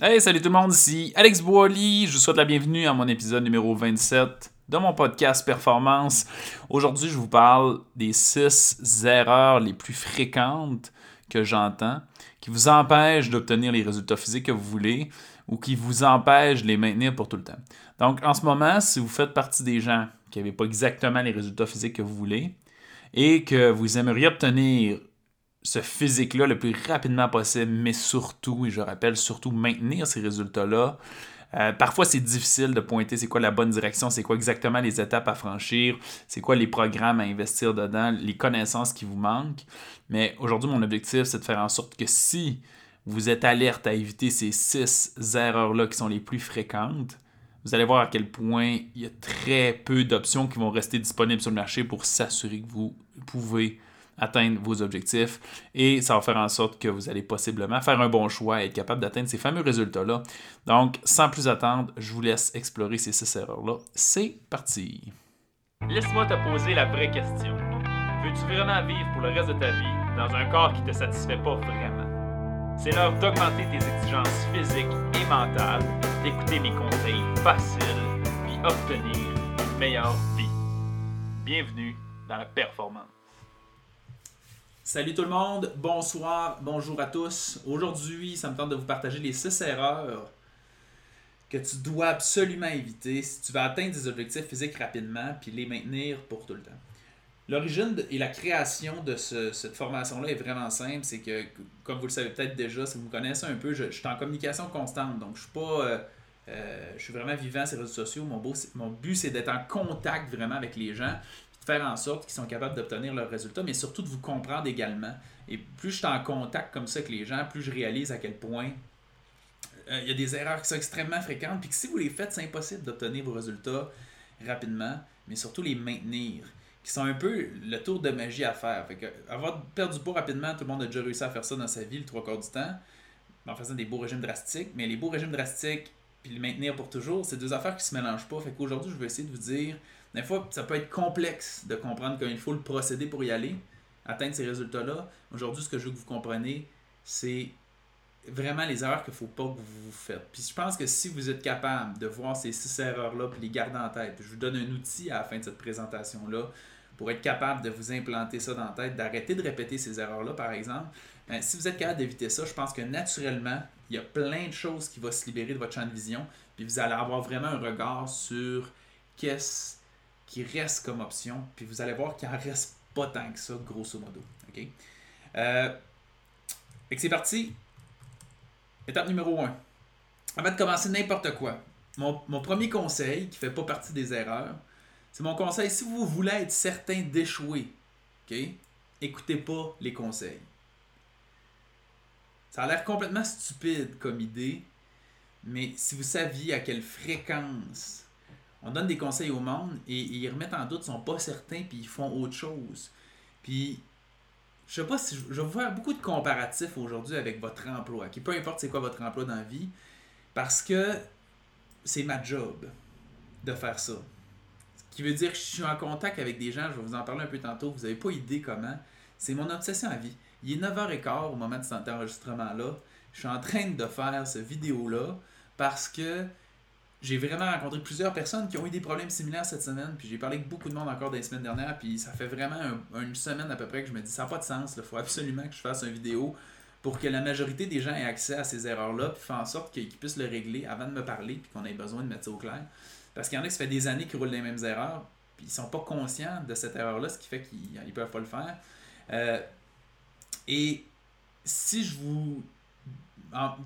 Hey, salut tout le monde, ici Alex Boily. Je vous souhaite la bienvenue à mon épisode numéro 27 de mon podcast Performance. Aujourd'hui, je vous parle des 6 erreurs les plus fréquentes que j'entends qui vous empêchent d'obtenir les résultats physiques que vous voulez ou qui vous empêchent de les maintenir pour tout le temps. Donc, en ce moment, si vous faites partie des gens qui n'avaient pas exactement les résultats physiques que vous voulez et que vous aimeriez obtenir ce physique-là le plus rapidement possible, mais surtout, et je rappelle, surtout maintenir ces résultats-là. Euh, parfois, c'est difficile de pointer c'est quoi la bonne direction, c'est quoi exactement les étapes à franchir, c'est quoi les programmes à investir dedans, les connaissances qui vous manquent. Mais aujourd'hui, mon objectif, c'est de faire en sorte que si vous êtes alerte à éviter ces six erreurs-là qui sont les plus fréquentes, vous allez voir à quel point il y a très peu d'options qui vont rester disponibles sur le marché pour s'assurer que vous pouvez atteindre vos objectifs et ça va faire en sorte que vous allez possiblement faire un bon choix et être capable d'atteindre ces fameux résultats-là. Donc, sans plus attendre, je vous laisse explorer ces six erreurs-là. C'est parti! Laisse-moi te poser la vraie question. Veux-tu vraiment vivre pour le reste de ta vie dans un corps qui ne te satisfait pas vraiment? C'est l'heure d'augmenter tes exigences physiques et mentales, d'écouter mes conseils faciles, puis obtenir une meilleure vie. Bienvenue dans la performance. Salut tout le monde, bonsoir, bonjour à tous. Aujourd'hui, ça me tente de vous partager les 6 erreurs que tu dois absolument éviter si tu veux atteindre des objectifs physiques rapidement puis les maintenir pour tout le temps. L'origine et la création de cette formation-là est vraiment simple. C'est que, comme vous le savez peut-être déjà, si vous me connaissez un peu, je, suis en communication constante. Donc, je suis pas. Euh, euh, je suis vraiment vivant sur les réseaux sociaux. Mon, mon but, c'est d'être en contact vraiment avec les gens faire en sorte qu'ils sont capables d'obtenir leurs résultats, mais surtout de vous comprendre également. Et plus je suis en contact comme ça avec les gens, plus je réalise à quel point euh, il y a des erreurs qui sont extrêmement fréquentes, puis que si vous les faites, c'est impossible d'obtenir vos résultats rapidement, mais surtout les maintenir, qui sont un peu le tour de magie à faire. Fait que, avoir perdu du poids rapidement, tout le monde a déjà réussi à faire ça dans sa vie le trois quarts du temps, en faisant des beaux régimes drastiques, mais les beaux régimes drastiques, puis les maintenir pour toujours, c'est deux affaires qui se mélangent pas. Fait qu'aujourd'hui, je vais essayer de vous dire des fois, ça peut être complexe de comprendre qu'il faut le procéder pour y aller, atteindre ces résultats-là. Aujourd'hui, ce que je veux que vous compreniez, c'est vraiment les erreurs qu'il ne faut pas que vous faites. Puis je pense que si vous êtes capable de voir ces six erreurs-là puis les garder en tête, je vous donne un outil à la fin de cette présentation-là pour être capable de vous implanter ça dans la tête, d'arrêter de répéter ces erreurs-là, par exemple. Ben, si vous êtes capable d'éviter ça, je pense que naturellement, il y a plein de choses qui vont se libérer de votre champ de vision, puis vous allez avoir vraiment un regard sur qu'est-ce qui reste comme option, puis vous allez voir qu'il n'en reste pas tant que ça, grosso modo. OK? Euh, c'est parti. Étape numéro 1. Avant de commencer n'importe quoi, mon, premier conseil, qui ne fait pas partie des erreurs, c'est mon conseil, si vous voulez être certain d'échouer, OK? Écoutez pas les conseils. Ça a l'air complètement stupide comme idée, mais si vous saviez à quelle fréquence on donne des conseils au monde et, ils remettent en doute, ils sont pas certains, puis ils font autre chose. Puis, je sais pas si je, je vois beaucoup de comparatifs aujourd'hui avec votre emploi, qui peu importe c'est quoi votre emploi dans la vie, parce que c'est ma job de faire ça. Ce qui veut dire que je suis en contact avec des gens, je vais vous en parler un peu tantôt, vous n'avez pas idée comment. C'est mon obsession à vie. Il est 9h15 au moment de cet enregistrement-là. Je suis en train de faire cette vidéo-là parce que j'ai vraiment rencontré plusieurs personnes qui ont eu des problèmes similaires cette semaine, puis j'ai parlé avec beaucoup de monde encore des semaines dernières, puis ça fait vraiment une semaine à peu près que je me dis ça n'a pas de sens, il faut absolument que je fasse une vidéo pour que la majorité des gens aient accès à ces erreurs-là, puis faire en sorte qu'ils puissent le régler avant de me parler, puis qu'on ait besoin de mettre ça au clair. Parce qu'il y en a qui ça fait des années qu'ils roulent les mêmes erreurs, puis ils sont pas conscients de cette erreur-là, ce qui fait qu'ils ne peuvent pas le faire. Euh, et si je vous.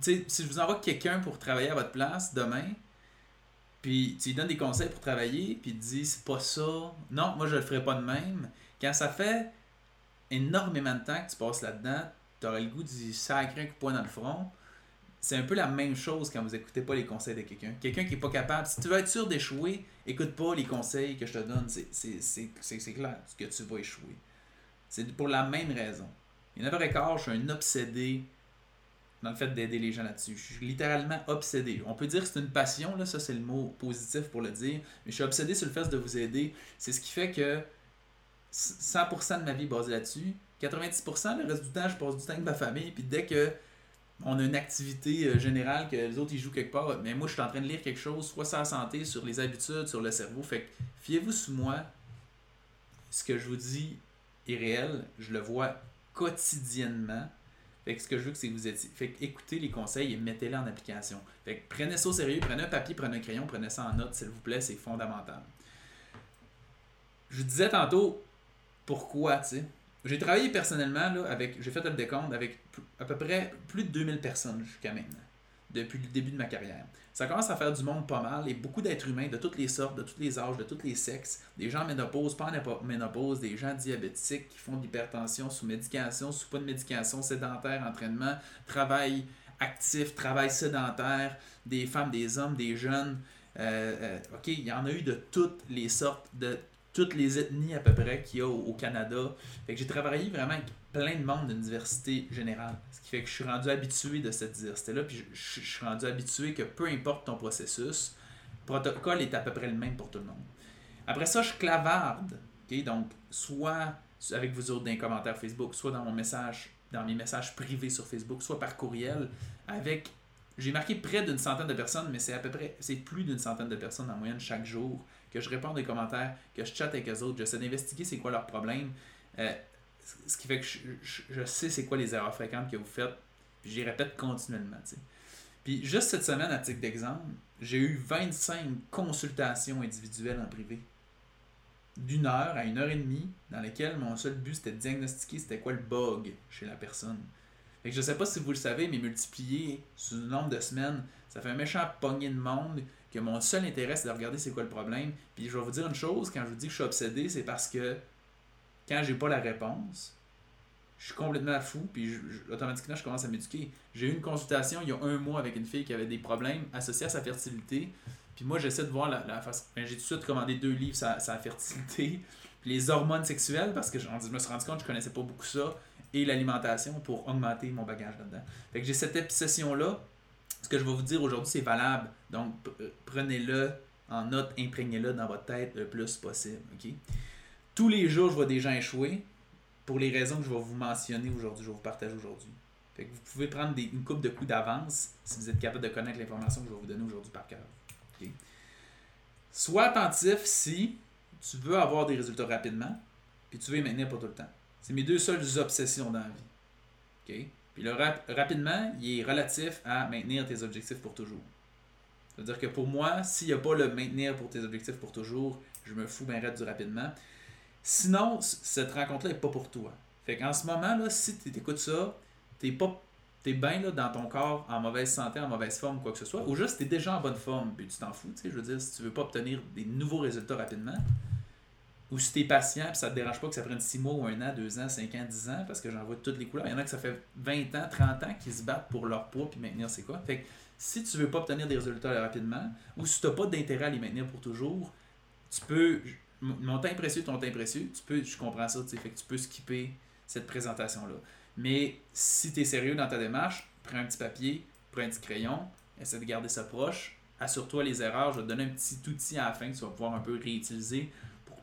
si je vous envoie quelqu'un pour travailler à votre place demain, puis tu lui donnes des conseils pour travailler, puis il te dit c'est pas ça. Non, moi je le ferai pas de même. Quand ça fait énormément de temps que tu passes là-dedans, tu aurais le goût du sacré coup de poing dans le front. C'est un peu la même chose quand vous écoutez pas les conseils de quelqu'un. Quelqu'un qui est pas capable, si tu veux être sûr d'échouer, écoute pas les conseils que je te donne. C'est clair que tu vas échouer. C'est pour la même raison. Il y en a je suis un obsédé dans le fait d'aider les gens là-dessus. Je suis littéralement obsédé. On peut dire que c'est une passion, là, ça c'est le mot positif pour le dire, mais je suis obsédé sur le fait de vous aider. C'est ce qui fait que 100% de ma vie est basée là-dessus. 90%, le reste du temps, je passe du temps avec ma famille, puis dès que on a une activité euh, générale que les autres ils jouent quelque part, mais moi je suis en train de lire quelque chose, soit sur la santé, sur les habitudes, sur le cerveau. Fait fiez-vous sur moi. Ce que je vous dis est réel, je le vois quotidiennement. Fait que ce que je veux que c'est que vous étiez. Fait que écoutez les conseils et mettez-les en application. Fait que prenez ça au sérieux, prenez un papier, prenez un crayon, prenez ça en note, s'il vous plaît, c'est fondamental. Je vous disais tantôt pourquoi, tu sais. J'ai travaillé personnellement avec. J'ai fait un décompte avec à peu près plus de 2000 personnes jusqu'à maintenant, depuis le début de ma carrière. Ça commence à faire du monde pas mal et beaucoup d'êtres humains de toutes les sortes, de tous les âges, de tous les sexes, des gens en ménopause, pas ménopause, des gens diabétiques qui font de l'hypertension sous médication, sous pas de médication, sédentaire, entraînement, travail actif, travail sédentaire, des femmes, des hommes, des jeunes. Euh, euh, ok, il y en a eu de toutes les sortes, de toutes les ethnies à peu près qu'il y a au, Canada. Fait que j'ai travaillé vraiment avec plein de monde d'une diversité générale. Ce qui fait que je suis rendu habitué de cette diversité-là, puis je, suis rendu habitué que peu importe ton processus, le protocole est à peu près le même pour tout le monde. Après ça, je clavarde. Donc, soit avec vous autres dans les commentaires Facebook, soit dans mon message, dans mes messages privés sur Facebook, soit par courriel, avec j'ai marqué près d'une centaine de personnes, mais c'est à peu près, c'est plus d'une centaine de personnes en moyenne chaque jour que je réponds des commentaires, que je chatte avec eux autres, j'essaie d'investiguer c'est quoi leur problème. Euh, ce qui fait que je, sais c'est quoi les erreurs fréquentes que vous faites, puis j'y répète continuellement. Puis juste cette semaine, à titre d'exemple, j'ai eu 25 consultations individuelles en privé. D'une heure à une heure et demie, dans lesquelles mon seul but c'était de diagnostiquer c'était quoi le bug chez la personne. Fait que je sais pas si vous le savez, mais multiplié sur le nombre de semaines, ça fait un méchant pogné de monde que mon seul intérêt, c'est de regarder c'est quoi le problème. Puis je vais vous dire une chose, quand je vous dis que je suis obsédé, c'est parce que quand j'ai pas la réponse, je suis complètement fou, puis automatiquement, je commence à m'éduquer. J'ai eu une consultation il y a un mois avec une fille qui avait des problèmes associés à sa fertilité. Puis moi, j'essaie de voir la, face. Ben, j'ai tout de suite commandé deux livres sur sa fertilité, puis les hormones sexuelles, parce que je, me suis rendu compte que je connaissais pas beaucoup ça, et l'alimentation pour augmenter mon bagage là-dedans. Fait que j'ai cette obsession-là ce que je vais vous dire aujourd'hui, c'est valable. Donc, euh, prenez-le en note, imprégnez-le dans votre tête le plus possible. Tous les jours, je vois des gens échouer pour les raisons que je vais vous mentionner aujourd'hui, je vais vous partager aujourd'hui. vous pouvez prendre une coupe de coups d'avance si vous êtes capable de connaître l'information que je vais vous donner aujourd'hui par cœur. Sois attentif si tu veux avoir des résultats rapidement, puis tu veux les maintenir pour tout le temps. C'est mes deux seules obsessions dans la vie. Puis le rap, rapidement, il est relatif à maintenir tes objectifs pour toujours. C'est-à-dire que pour moi, s'il n'y a pas le maintenir pour tes objectifs pour toujours, je me fous bien raide du rapidement. Sinon, cette rencontre-là n'est pas pour toi. Fait qu'en ce moment, là, si tu écoutes ça, t'es pas t'es bien dans ton corps en mauvaise santé, en mauvaise forme, quoi que ce soit, ou juste tu es déjà en bonne forme, puis tu t'en fous. Je veux dire, si tu veux pas obtenir des nouveaux résultats rapidement, ou si tu es patient, puis ça te dérange pas que ça prenne 6 mois ou 1 an, 2 ans, 5 ans, 10 ans, parce que j'en vois toutes les couleurs. Il y en a que ça fait 20 ans, 30 ans qui se battent pour leur poids puis maintenir c'est quoi. Fait que si tu veux pas obtenir des résultats rapidement, ou si tu n'as pas d'intérêt à les maintenir pour toujours, tu peux. Mon temps précieux, ton temps précieux, tu peux, je comprends ça, fait que tu peux skipper cette présentation-là. Mais si tu es sérieux dans ta démarche, prends un petit papier, prends un petit crayon, essaie de garder ça proche, assure-toi les erreurs, je vais te donner un petit outil à la fin que tu vas pouvoir un peu réutiliser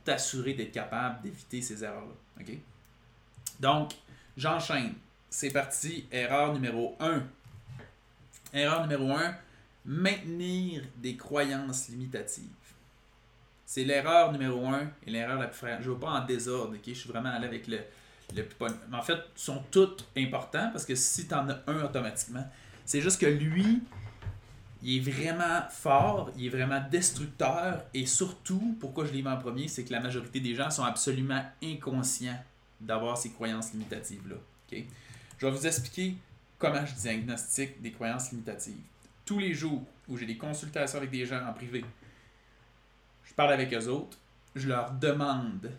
t'assurer d'être capable d'éviter ces erreurs-là. Donc, j'enchaîne. C'est parti. Erreur numéro 1. Erreur numéro 1. Maintenir des croyances limitatives. C'est l'erreur numéro 1 et l'erreur la plus fréquente. Je ne veux pas en désordre. OK? Je suis vraiment allé avec le, le plus. En fait, sont toutes importants parce que si tu en as un automatiquement, c'est juste que lui, il est vraiment fort, il est vraiment destructeur et surtout, pourquoi je l'ai mis en premier, c'est que la majorité des gens sont absolument inconscients d'avoir ces croyances limitatives-là. Je vais vous expliquer comment je diagnostique des croyances limitatives. Tous les jours où j'ai des consultations avec des gens en privé, je parle avec eux autres, je leur demande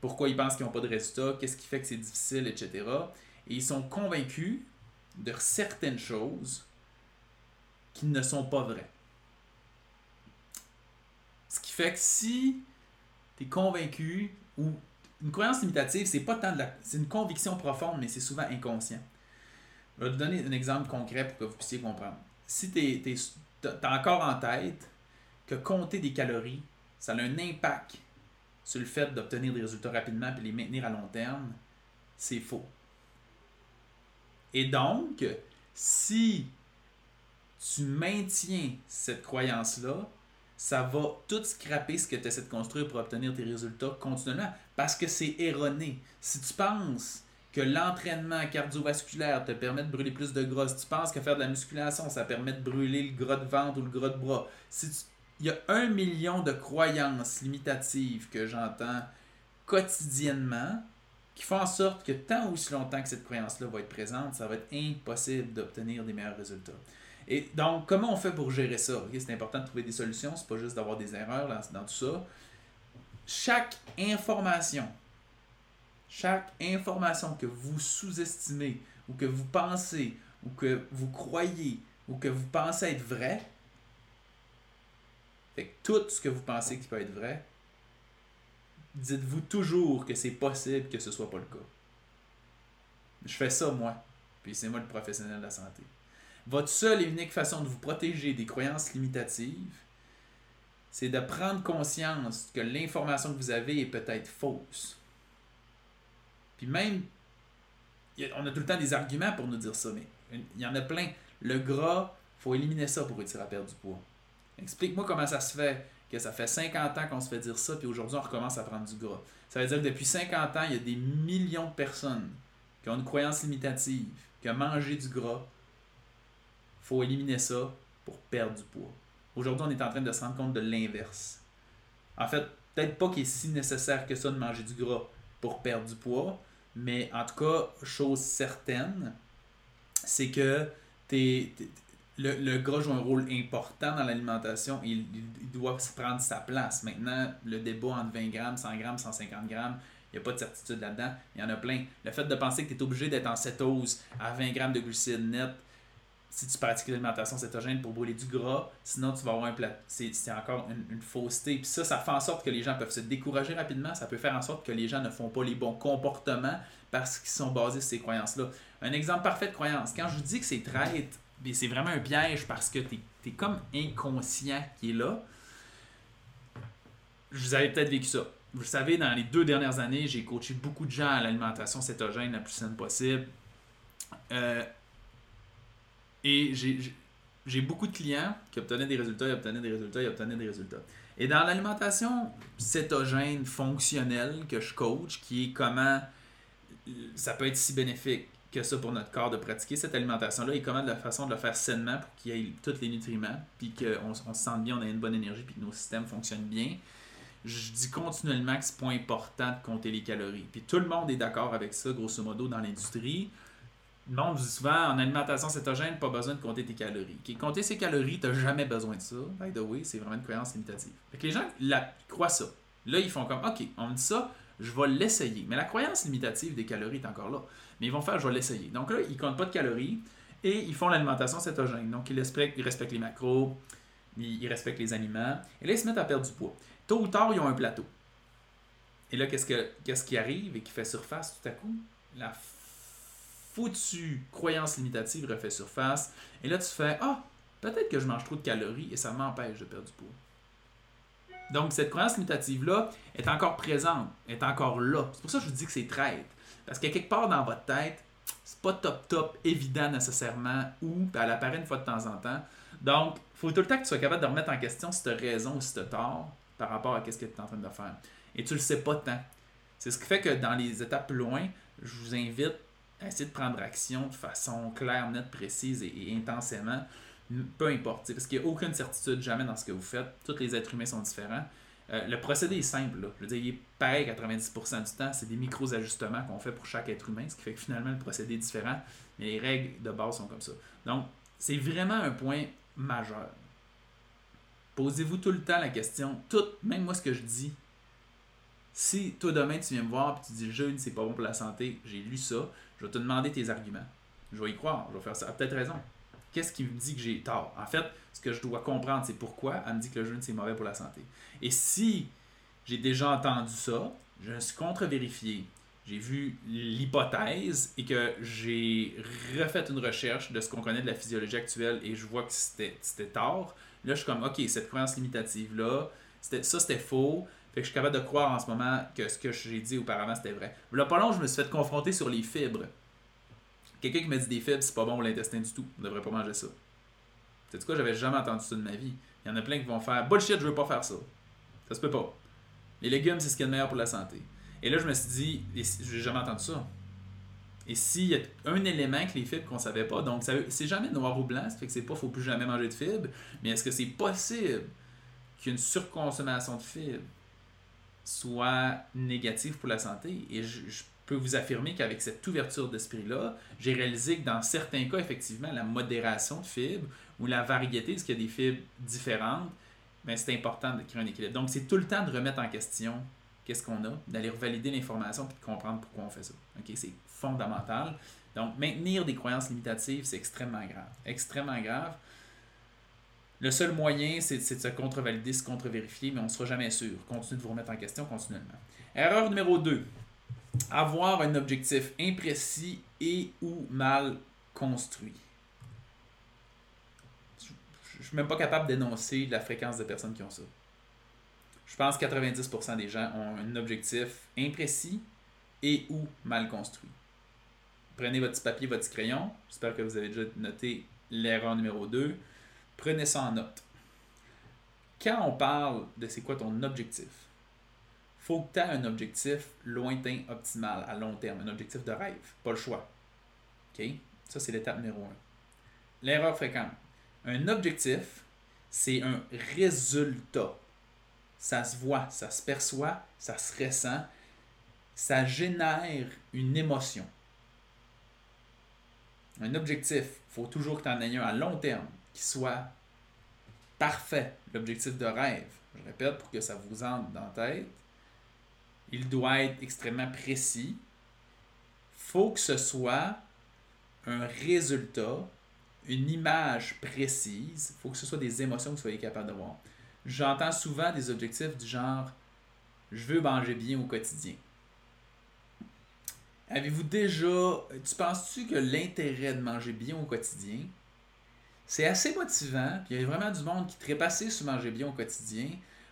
pourquoi ils pensent qu'ils n'ont pas de résultats, qu'est-ce qui fait que c'est difficile, etc. Et ils sont convaincus de certaines choses qui ne sont pas vrais. Ce qui fait que si tu es convaincu ou une croyance limitative, c'est pas tant de la. C'est une conviction profonde, mais c'est souvent inconscient. Je vais te donner un exemple concret pour que vous puissiez comprendre. Si tu as encore en tête que compter des calories, ça a un impact sur le fait d'obtenir des résultats rapidement et les maintenir à long terme, c'est faux. Et donc, si tu maintiens cette croyance-là, ça va tout scraper ce que tu essaies de construire pour obtenir tes résultats continuellement. Parce que c'est erroné. Si tu penses que l'entraînement cardiovasculaire te permet de brûler plus de gras, si tu penses que faire de la musculation, ça permet de brûler le gras de ventre ou le gras de bras, il y a un million de croyances limitatives que j'entends quotidiennement qui font en sorte que tant ou si longtemps que cette croyance-là va être présente, ça va être impossible d'obtenir des meilleurs résultats. Et donc, comment on fait pour gérer ça? c'est important de trouver des solutions, c'est pas juste d'avoir des erreurs dans, tout ça. Chaque information, chaque information que vous sous-estimez ou que vous pensez ou que vous croyez ou que vous pensez être vrai, fait tout ce que vous pensez qui peut être vrai, dites-vous toujours que c'est possible que ce soit pas le cas. Je fais ça moi, puis c'est moi le professionnel de la santé. Votre seule et unique façon de vous protéger des croyances limitatives, c'est de prendre conscience que l'information que vous avez est peut-être fausse. Puis même, on a tout le temps des arguments pour nous dire ça, mais il y en a plein. Le gras, faut éliminer ça pour réussir à perdre du poids. Explique-moi comment ça se fait que ça fait 50 ans qu'on se fait dire ça, puis aujourd'hui on recommence à prendre du gras. Ça veut dire que depuis 50 ans, il y a des millions de personnes qui ont une croyance limitative, qui ont mangé du gras, faut éliminer ça pour perdre du poids. Aujourd'hui, on est en train de se rendre compte de l'inverse. En fait, peut-être pas qu'il est si nécessaire que ça de manger du gras pour perdre du poids, mais en tout cas, chose certaine, c'est que le, le, gras joue un rôle important dans l'alimentation et il, doit prendre sa place. Maintenant, le débat entre 20 grammes, 100 grammes, 150 grammes, il n'y a pas de certitude là-dedans. Il y en a plein. Le fait de penser que tu es obligé d'être en cétose à 20 grammes de glucides net si tu pratiques l'alimentation cétogène pour brûler du gras, sinon tu vas avoir un plat. C'est encore une, fausseté. Puis ça, ça fait en sorte que les gens peuvent se décourager rapidement. Ça peut faire en sorte que les gens ne font pas les bons comportements parce qu'ils sont basés sur ces croyances-là. Un exemple parfait de croyance. Quand je vous dis que c'est traite, c'est vraiment un piège parce que tu es, comme inconscient qui est là. Vous avez peut-être vécu ça. Vous savez, dans les deux dernières années, j'ai coaché beaucoup de gens à l'alimentation cétogène la plus saine possible. Euh, et j'ai beaucoup de clients qui obtenaient des résultats, ils obtenaient des résultats, ils obtenaient des résultats. Et dans l'alimentation cétogène fonctionnelle que je coach, qui est comment ça peut être si bénéfique que ça pour notre corps de pratiquer cette alimentation-là et comment de la façon de le faire sainement pour qu'il y ait tous les nutriments, puis qu'on on se sente bien, on a une bonne énergie, puis que nos systèmes fonctionnent bien. Je dis continuellement que c'est pas important de compter les calories. Puis tout le monde est d'accord avec ça, grosso modo, dans l'industrie. Non, je dis souvent, en alimentation cétogène, pas besoin de compter tes calories. compter ses calories, tu n'as jamais besoin de ça. By the way, c'est vraiment une croyance limitative. les gens la, croient ça. Là, ils font comme, OK, on me dit ça, je vais l'essayer. Mais la croyance limitative des calories est encore là. Mais ils vont faire, je vais l'essayer. Donc là, ils comptent pas de calories et ils font l'alimentation cétogène. Donc, ils respectent, ils respectent les macros, ils, respectent les aliments. Et là, ils se mettent à perdre du poids. Tôt ou tard, ils ont un plateau. Et là, qu'est-ce, que, qu'est-ce qui arrive et qui fait surface tout à coup? La foutue croyance limitative refait surface. Et là, tu fais Ah, peut-être que je mange trop de calories et ça m'empêche de perdre du poids. Donc, cette croyance limitative-là est encore présente, est encore là. C'est pour ça que je vous dis que c'est traite. Parce que quelque part dans votre tête, c'est pas top top évident nécessairement ou elle apparaît une fois de temps en temps. Donc, il faut tout le temps que tu sois capable de remettre en question si tu as raison ou si tu as tort par rapport à ce que tu es en train de faire. Et tu le sais pas tant. C'est ce qui fait que dans les étapes plus loin, je vous invite essayer de prendre action de façon claire, nette, précise et, intensément, peu importe. Parce qu'il n'y a aucune certitude jamais dans ce que vous faites. Tous les êtres humains sont différents. Euh, le procédé est simple. Là. Je veux dire, il est pareil 90% du temps. C'est des micros-ajustements qu'on fait pour chaque être humain, ce qui fait que finalement, le procédé est différent. Mais les règles de base sont comme ça. Donc, c'est vraiment un point majeur. Posez-vous tout le temps la question, tout, même moi ce que je dis, si toi demain tu viens me voir et tu dis le jeûne c'est pas bon pour la santé, j'ai lu ça, je vais te demander tes arguments. Je vais y croire, je vais faire ça. peut-être raison. Qu'est-ce qui me dit que j'ai tort? En fait, ce que je dois comprendre, c'est pourquoi elle me dit que le jeûne c'est mauvais pour la santé. Et si j'ai déjà entendu ça, je me suis contre-vérifié, j'ai vu l'hypothèse et que j'ai refait une recherche de ce qu'on connaît de la physiologie actuelle et je vois que c'était tort, là je suis comme, ok, cette croyance limitative-là, ça c'était faux, fait que je suis capable de croire en ce moment que ce que j'ai dit auparavant, c'était vrai. Là, pas long, je me suis fait confronter sur les fibres. Quelqu'un qui me dit des fibres, c'est pas bon pour l'intestin du tout. On devrait pas manger ça. C'est quoi, j'avais jamais entendu ça de ma vie. Il y en a plein qui vont faire bullshit, je veux pas faire ça. Ça se peut pas. Les légumes, c'est ce qui est le meilleur pour la santé. Et là, je me suis dit, j'ai jamais entendu ça. Et s'il y a un élément que les fibres qu'on savait pas, donc c'est jamais noir ou blanc, ça fait que c'est pas faut plus jamais manger de fibres, mais est-ce que c'est possible qu'une surconsommation de fibres soit négative pour la santé? Et je, peux vous affirmer qu'avec cette ouverture d'esprit-là, j'ai réalisé que dans certains cas, effectivement, la modération de fibres ou la variété, parce qu'il y a des fibres différentes, ben, c'est important de créer un équilibre. Donc, c'est tout le temps de remettre en question qu'est-ce qu'on a, d'aller revalider l'information et de comprendre pourquoi on fait ça. C'est fondamental. Donc, maintenir des croyances limitatives, c'est extrêmement grave. Extrêmement grave. Le seul moyen, c'est de se contre-valider, se contre-vérifier, mais on ne sera jamais sûr. Continuez de vous remettre en question continuellement. Erreur numéro 2. Avoir un objectif imprécis et ou mal construit je suis même pas capable d'énoncer la fréquence de personnes qui ont ça. Je pense que 90% des gens ont un objectif imprécis et ou mal construit. Prenez votre petit papier, votre petit crayon. J'espère que vous avez déjà noté l'erreur numéro 2. Prenez ça en note. Quand on parle de c'est quoi ton objectif, faut que tu aies un objectif lointain, optimal, à long terme, un objectif de rêve, pas le choix. OK? Ça, c'est l'étape numéro 1. L'erreur fréquente. Un objectif, c'est un résultat. Ça se voit, ça se perçoit, ça se ressent, ça génère une émotion. Un objectif, il faut toujours que tu en aies un à long terme soit parfait, l'objectif de rêve. Je répète pour que ça vous entre dans la tête. Il doit être extrêmement précis. Faut que ce soit un résultat une image précise, faut que ce soit des émotions que vous soyez capable de voir. J'entends souvent des objectifs du genre je veux manger bien au quotidien. Avez-vous déjà. Tu penses-tu que l'intérêt de manger bien au quotidien, c'est assez motivant, puis il y a vraiment du monde qui trépasse sur manger bien au quotidien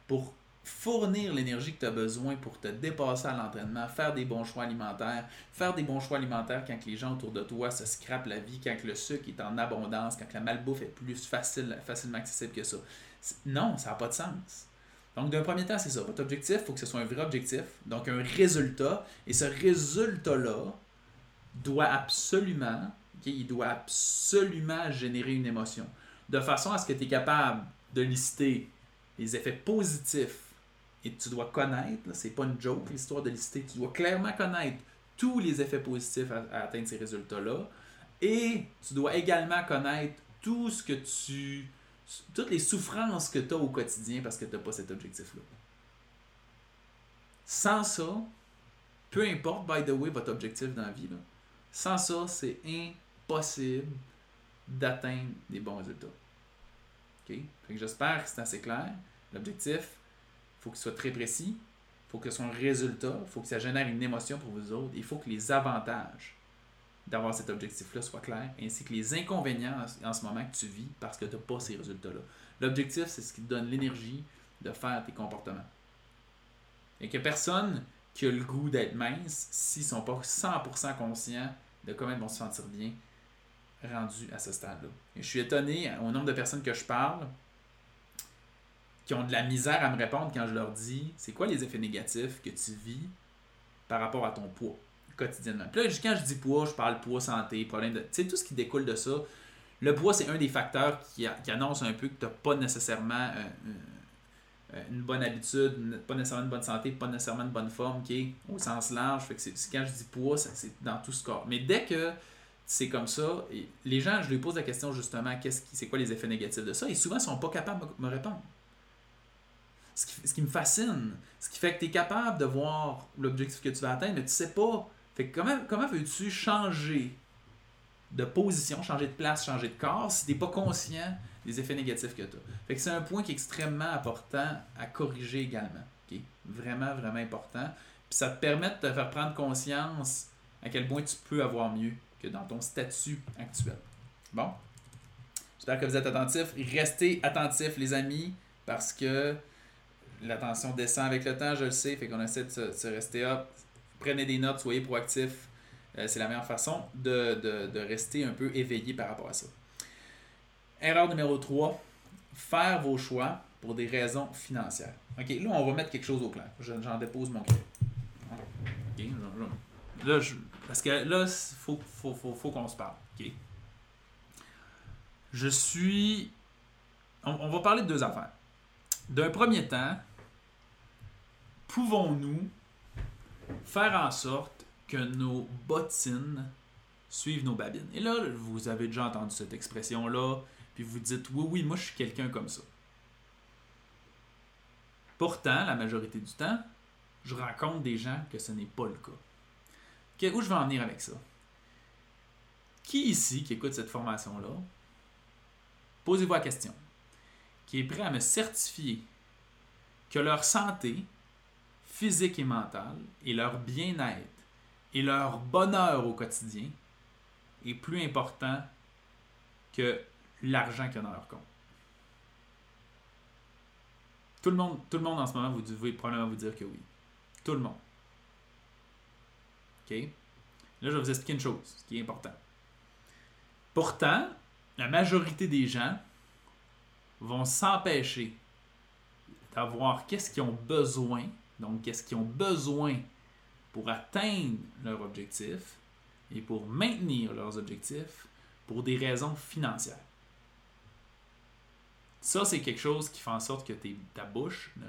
pour fournir l'énergie que tu as besoin pour te dépasser à l'entraînement, faire des bons choix alimentaires, faire des bons choix alimentaires quand les gens autour de toi se scrapent la vie, quand le sucre est en abondance, quand la malbouffe est plus facile, facilement accessible que ça. Non, ça n'a pas de sens. Donc, d'un premier temps, c'est ça. Votre objectif, il faut que ce soit un vrai objectif, donc un résultat. Et ce résultat-là doit absolument, il doit absolument générer une émotion. De façon à ce que tu es capable de lister les effets positifs et tu dois connaître, c'est pas une joke l'histoire de lister, tu dois clairement connaître tous les effets positifs à, atteindre ces résultats-là et tu dois également connaître tout ce que tu toutes les souffrances que tu as au quotidien parce que tu n'as pas cet objectif-là. Sans ça, peu importe, by the way, votre objectif dans la vie, sans ça, c'est impossible d'atteindre des bons résultats. J'espère que c'est assez clair. L'objectif, faut qu'il soit très précis, il faut que son résultat, il faut que ça génère une émotion pour vous autres, il faut que les avantages d'avoir cet objectif-là soient clairs, ainsi que les inconvénients en ce moment que tu vis parce que tu n'as pas ces résultats-là. L'objectif, c'est ce qui te donne l'énergie de faire tes comportements. Et que personne qui a le goût d'être mince, s'ils ne sont pas 100% conscients de comment ils vont se sentir bien rendus à ce stade-là. Je suis étonné au nombre de personnes que je parle qui ont de la misère à me répondre quand je leur dis c'est quoi les effets négatifs que tu vis par rapport à ton poids quotidiennement? Puis là, quand je dis poids, je parle poids, santé, problème de. Tu sais, tout ce qui découle de ça. Le poids, c'est un des facteurs qui, annonce un peu que tu n'as pas nécessairement euh, euh, une bonne habitude, pas nécessairement une bonne santé, pas nécessairement une bonne forme, qui au sens large. Fait que quand je dis poids, c'est dans tout ce corps. Mais dès que c'est comme ça, les gens, je leur pose la question justement, qu'est-ce qui, c'est quoi les effets négatifs de ça, et souvent, ils sont pas capables de me répondre ce qui, me fascine. Ce qui fait que tu es capable de voir l'objectif que tu vas atteindre, mais tu sais pas. Fait comment, comment veux-tu changer de position, changer de place, changer de corps si tu n'es pas conscient des effets négatifs que tu as? Fait que c'est un point qui est extrêmement important à corriger également. Vraiment, vraiment important. Puis ça te permet de te faire prendre conscience à quel point tu peux avoir mieux dans ton statut actuel. Bon. J'espère que vous êtes attentifs. Restez attentifs, les amis, parce que l'attention descend avec le temps, je le sais, fait qu'on essaie de se, rester up. Prenez des notes, soyez proactifs. Euh, c'est la meilleure façon de, de, de rester un peu éveillé par rapport à ça. Erreur numéro 3, faire vos choix pour des raisons financières. OK, là, on va mettre quelque chose au clair. Je- J'en dépose mon cœur. OK, je- je- là, je- parce que là, il faut, qu'on se parle. Je suis... On, on va parler de deux affaires. D'un premier temps, pouvons-nous faire en sorte que nos bottines suivent nos babines? Et là, vous avez déjà entendu cette expression-là, puis vous dites, oui, oui, moi je suis quelqu'un comme ça. Pourtant, la majorité du temps, je rencontre des gens que ce n'est pas le cas. Où je vais en venir avec ça? Qui ici, qui écoute cette formation-là, posez-vous la question, qui est prêt à me certifier que leur santé physique et mentale et leur bien-être et leur bonheur au quotidien est plus important que l'argent qu'il y a dans leur compte? Tout le monde, tout le monde en ce moment, vous devez probablement vous dire que oui. Tout le monde. Là, je vais vous expliquer une chose, ce qui est important. Pourtant, la majorité des gens vont s'empêcher d'avoir qu'est-ce qu'ils ont besoin, donc qu'est-ce qu'ils ont besoin pour atteindre leur objectif et pour maintenir leurs objectifs pour des raisons financières. Ça, c'est quelque chose qui fait en sorte que ta bouche, ne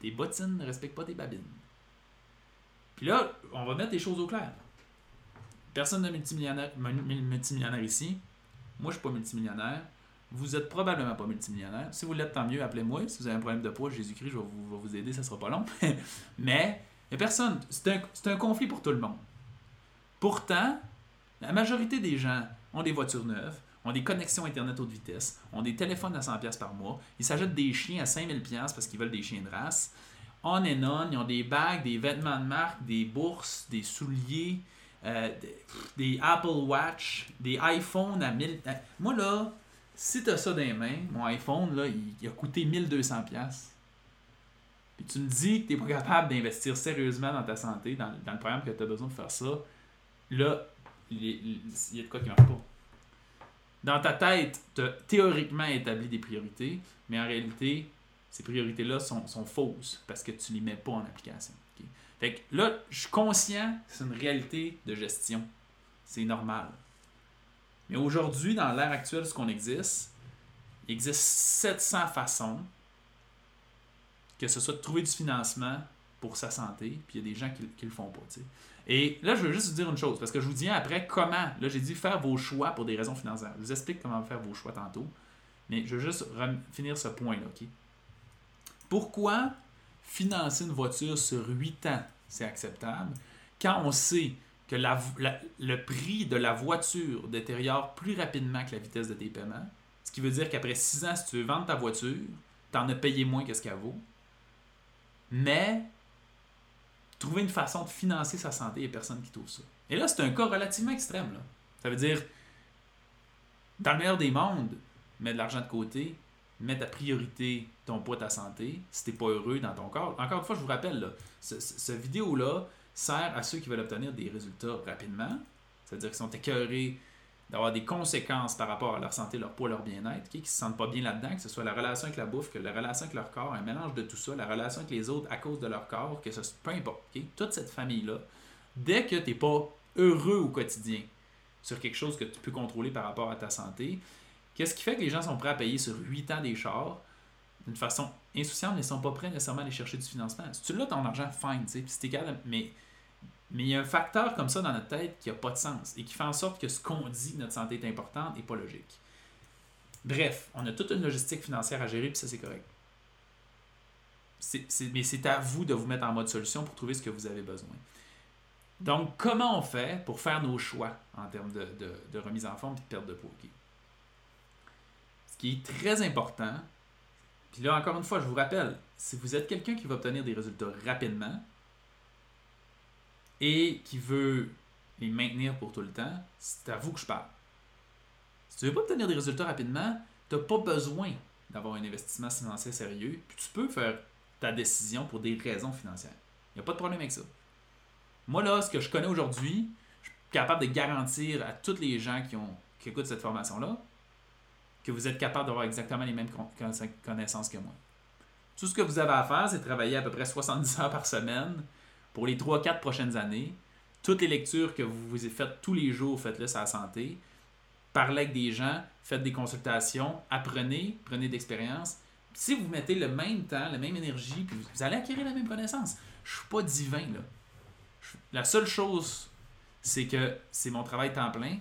tes bottines ne respectent pas tes babines. Puis là, on va mettre les choses au clair. Personne de multimillionnaire, mu- multimillionnaire ici. Moi, je suis pas multimillionnaire. Vous êtes probablement pas multimillionnaire. Si vous l'êtes, tant mieux, appelez-moi. Si vous avez un problème de poids, Jésus-Christ, je vous, aider, ça sera pas long. Mais il personne. C'est un, un conflit pour tout le monde. Pourtant, la majorité des gens ont des voitures neuves, ont des connexions Internet haute vitesse, ont des téléphones à 100$ par mois, ils s'achètent des chiens à 5000$ parce qu'ils veulent des chiens de race. On and on, ils ont des bagues, des vêtements de marque, des bourses, des souliers, euh, des, Apple Watch, des iPhones à 1000$. à- Moi là, si tu as ça dans les mains, mon iPhone, là, il, a coûté 1200$. Puis tu me dis que tu n'es pas capable d'investir sérieusement dans ta santé, dans, le programme que tu as besoin de faire ça, là, il, y a de quoi qui marche pas. Dans ta tête, tu théoriquement établi des priorités, mais en réalité, ces priorités-là sont, sont fausses parce que tu ne les mets pas en application. Fait que là, je suis conscient c'est une réalité de gestion. C'est normal. Mais aujourd'hui, dans l'ère actuelle, ce qu'on existe, il existe 700 façons que ce soit de trouver du financement pour sa santé, puis il y a des gens qui, qui le font pas. Et là, je veux juste vous dire une chose, parce que je vous dis après comment. Là, j'ai dit faire vos choix pour des raisons financières. Je vous explique comment faire vos choix tantôt, mais je veux juste finir ce point-là. ok? Pourquoi financer une voiture sur 8 ans, c'est acceptable, quand on sait que le prix de la voiture détériore plus rapidement que la vitesse de tes paiements, ce qui veut dire qu'après 6 ans, si tu veux vendre ta voiture, tu en as payé moins que ce qu'elle vaut. Mais trouver une façon de financer sa santé, il n'y a personne qui trouve ça. Et là, c'est un cas relativement extrême. Ça veut dire, dans le meilleur des mondes, mets de l'argent de côté, mets ta priorité, ton poids, ta santé, si t'es pas heureux dans ton corps. Encore une fois, je vous rappelle, là, ce, vidéo-là sert à ceux qui veulent obtenir des résultats rapidement, c'est-à-dire qu'ils sont écœurés d'avoir des conséquences par rapport à leur santé, leur poids, leur bien-être, ok, qui se sentent pas bien là-dedans, que ce soit la relation avec la bouffe, que la relation avec leur corps, un mélange de tout ça, la relation avec les autres à cause de leur corps, que ce peu importe, ok, toute cette famille-là, dès que tu n'es pas heureux au quotidien sur quelque chose que tu peux contrôler par rapport à ta santé, qu'est-ce qui fait que les gens sont prêts à payer sur 8 ans des chars d'une façon insouciante, mais ils sont pas prêts nécessairement à aller chercher du financement? Si tu l'as ton argent, fine, tu sais, mais mais il y a un facteur comme ça dans notre tête qui n'a pas de sens et qui fait en sorte que ce qu'on dit notre santé est importante n'est pas logique. Bref, on a toute une logistique financière à gérer, puis ça, c'est correct. Mais c'est à vous de vous mettre en mode solution pour trouver ce que vous avez besoin. Donc, comment on fait pour faire nos choix en termes de, de- remise en forme et de perte de poids? ok? Qui est très important, puis là, encore une fois, je vous rappelle, si vous êtes quelqu'un qui va obtenir des résultats rapidement, et qui veut les maintenir pour tout le temps, c'est à vous que je parle. Si tu veux pas obtenir des résultats rapidement, tu n'as pas besoin d'avoir un investissement financier sérieux, puis tu peux faire ta décision pour des raisons financières. Il n'y a pas de problème avec ça. Moi, là, ce que je connais aujourd'hui, je capable de garantir à tous les gens qui, ont, qui écoutent cette formation-là que vous êtes capable d'avoir exactement les mêmes connaissances que moi. Tout ce que vous avez à faire, c'est travailler à peu près 70 heures par semaine pour les 3-4 prochaines années. Toutes les lectures que vous faites tous les jours, faites-le sur la santé. Parlez avec des gens, faites des consultations, apprenez, prenez d'expérience. Si vous mettez le même temps, la même énergie, vous allez acquérir la même connaissance. Je suis pas divin, là. La seule chose, c'est que c'est mon travail temps plein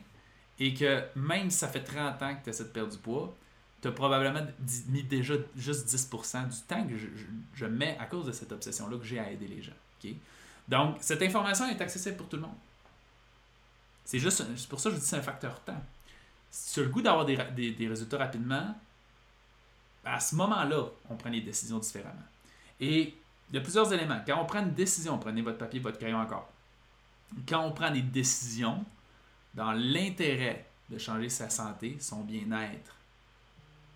et que même si ça fait 30 ans que tu essaies de perdre du poids, tu as probablement mis déjà juste 10% du temps que je, mets à cause de cette obsession-là que j'ai à aider les gens. Donc, cette information est accessible pour tout le monde. C'est juste, pour ça que je dis que c'est un facteur temps. Si tu as le goût d'avoir des, des, résultats rapidement, à ce moment-là, on prend les décisions différemment. Et il y a plusieurs éléments. Quand on prend une décision, prenez votre papier, votre crayon encore. Quand on prend des décisions dans l'intérêt de changer sa santé, son bien-être,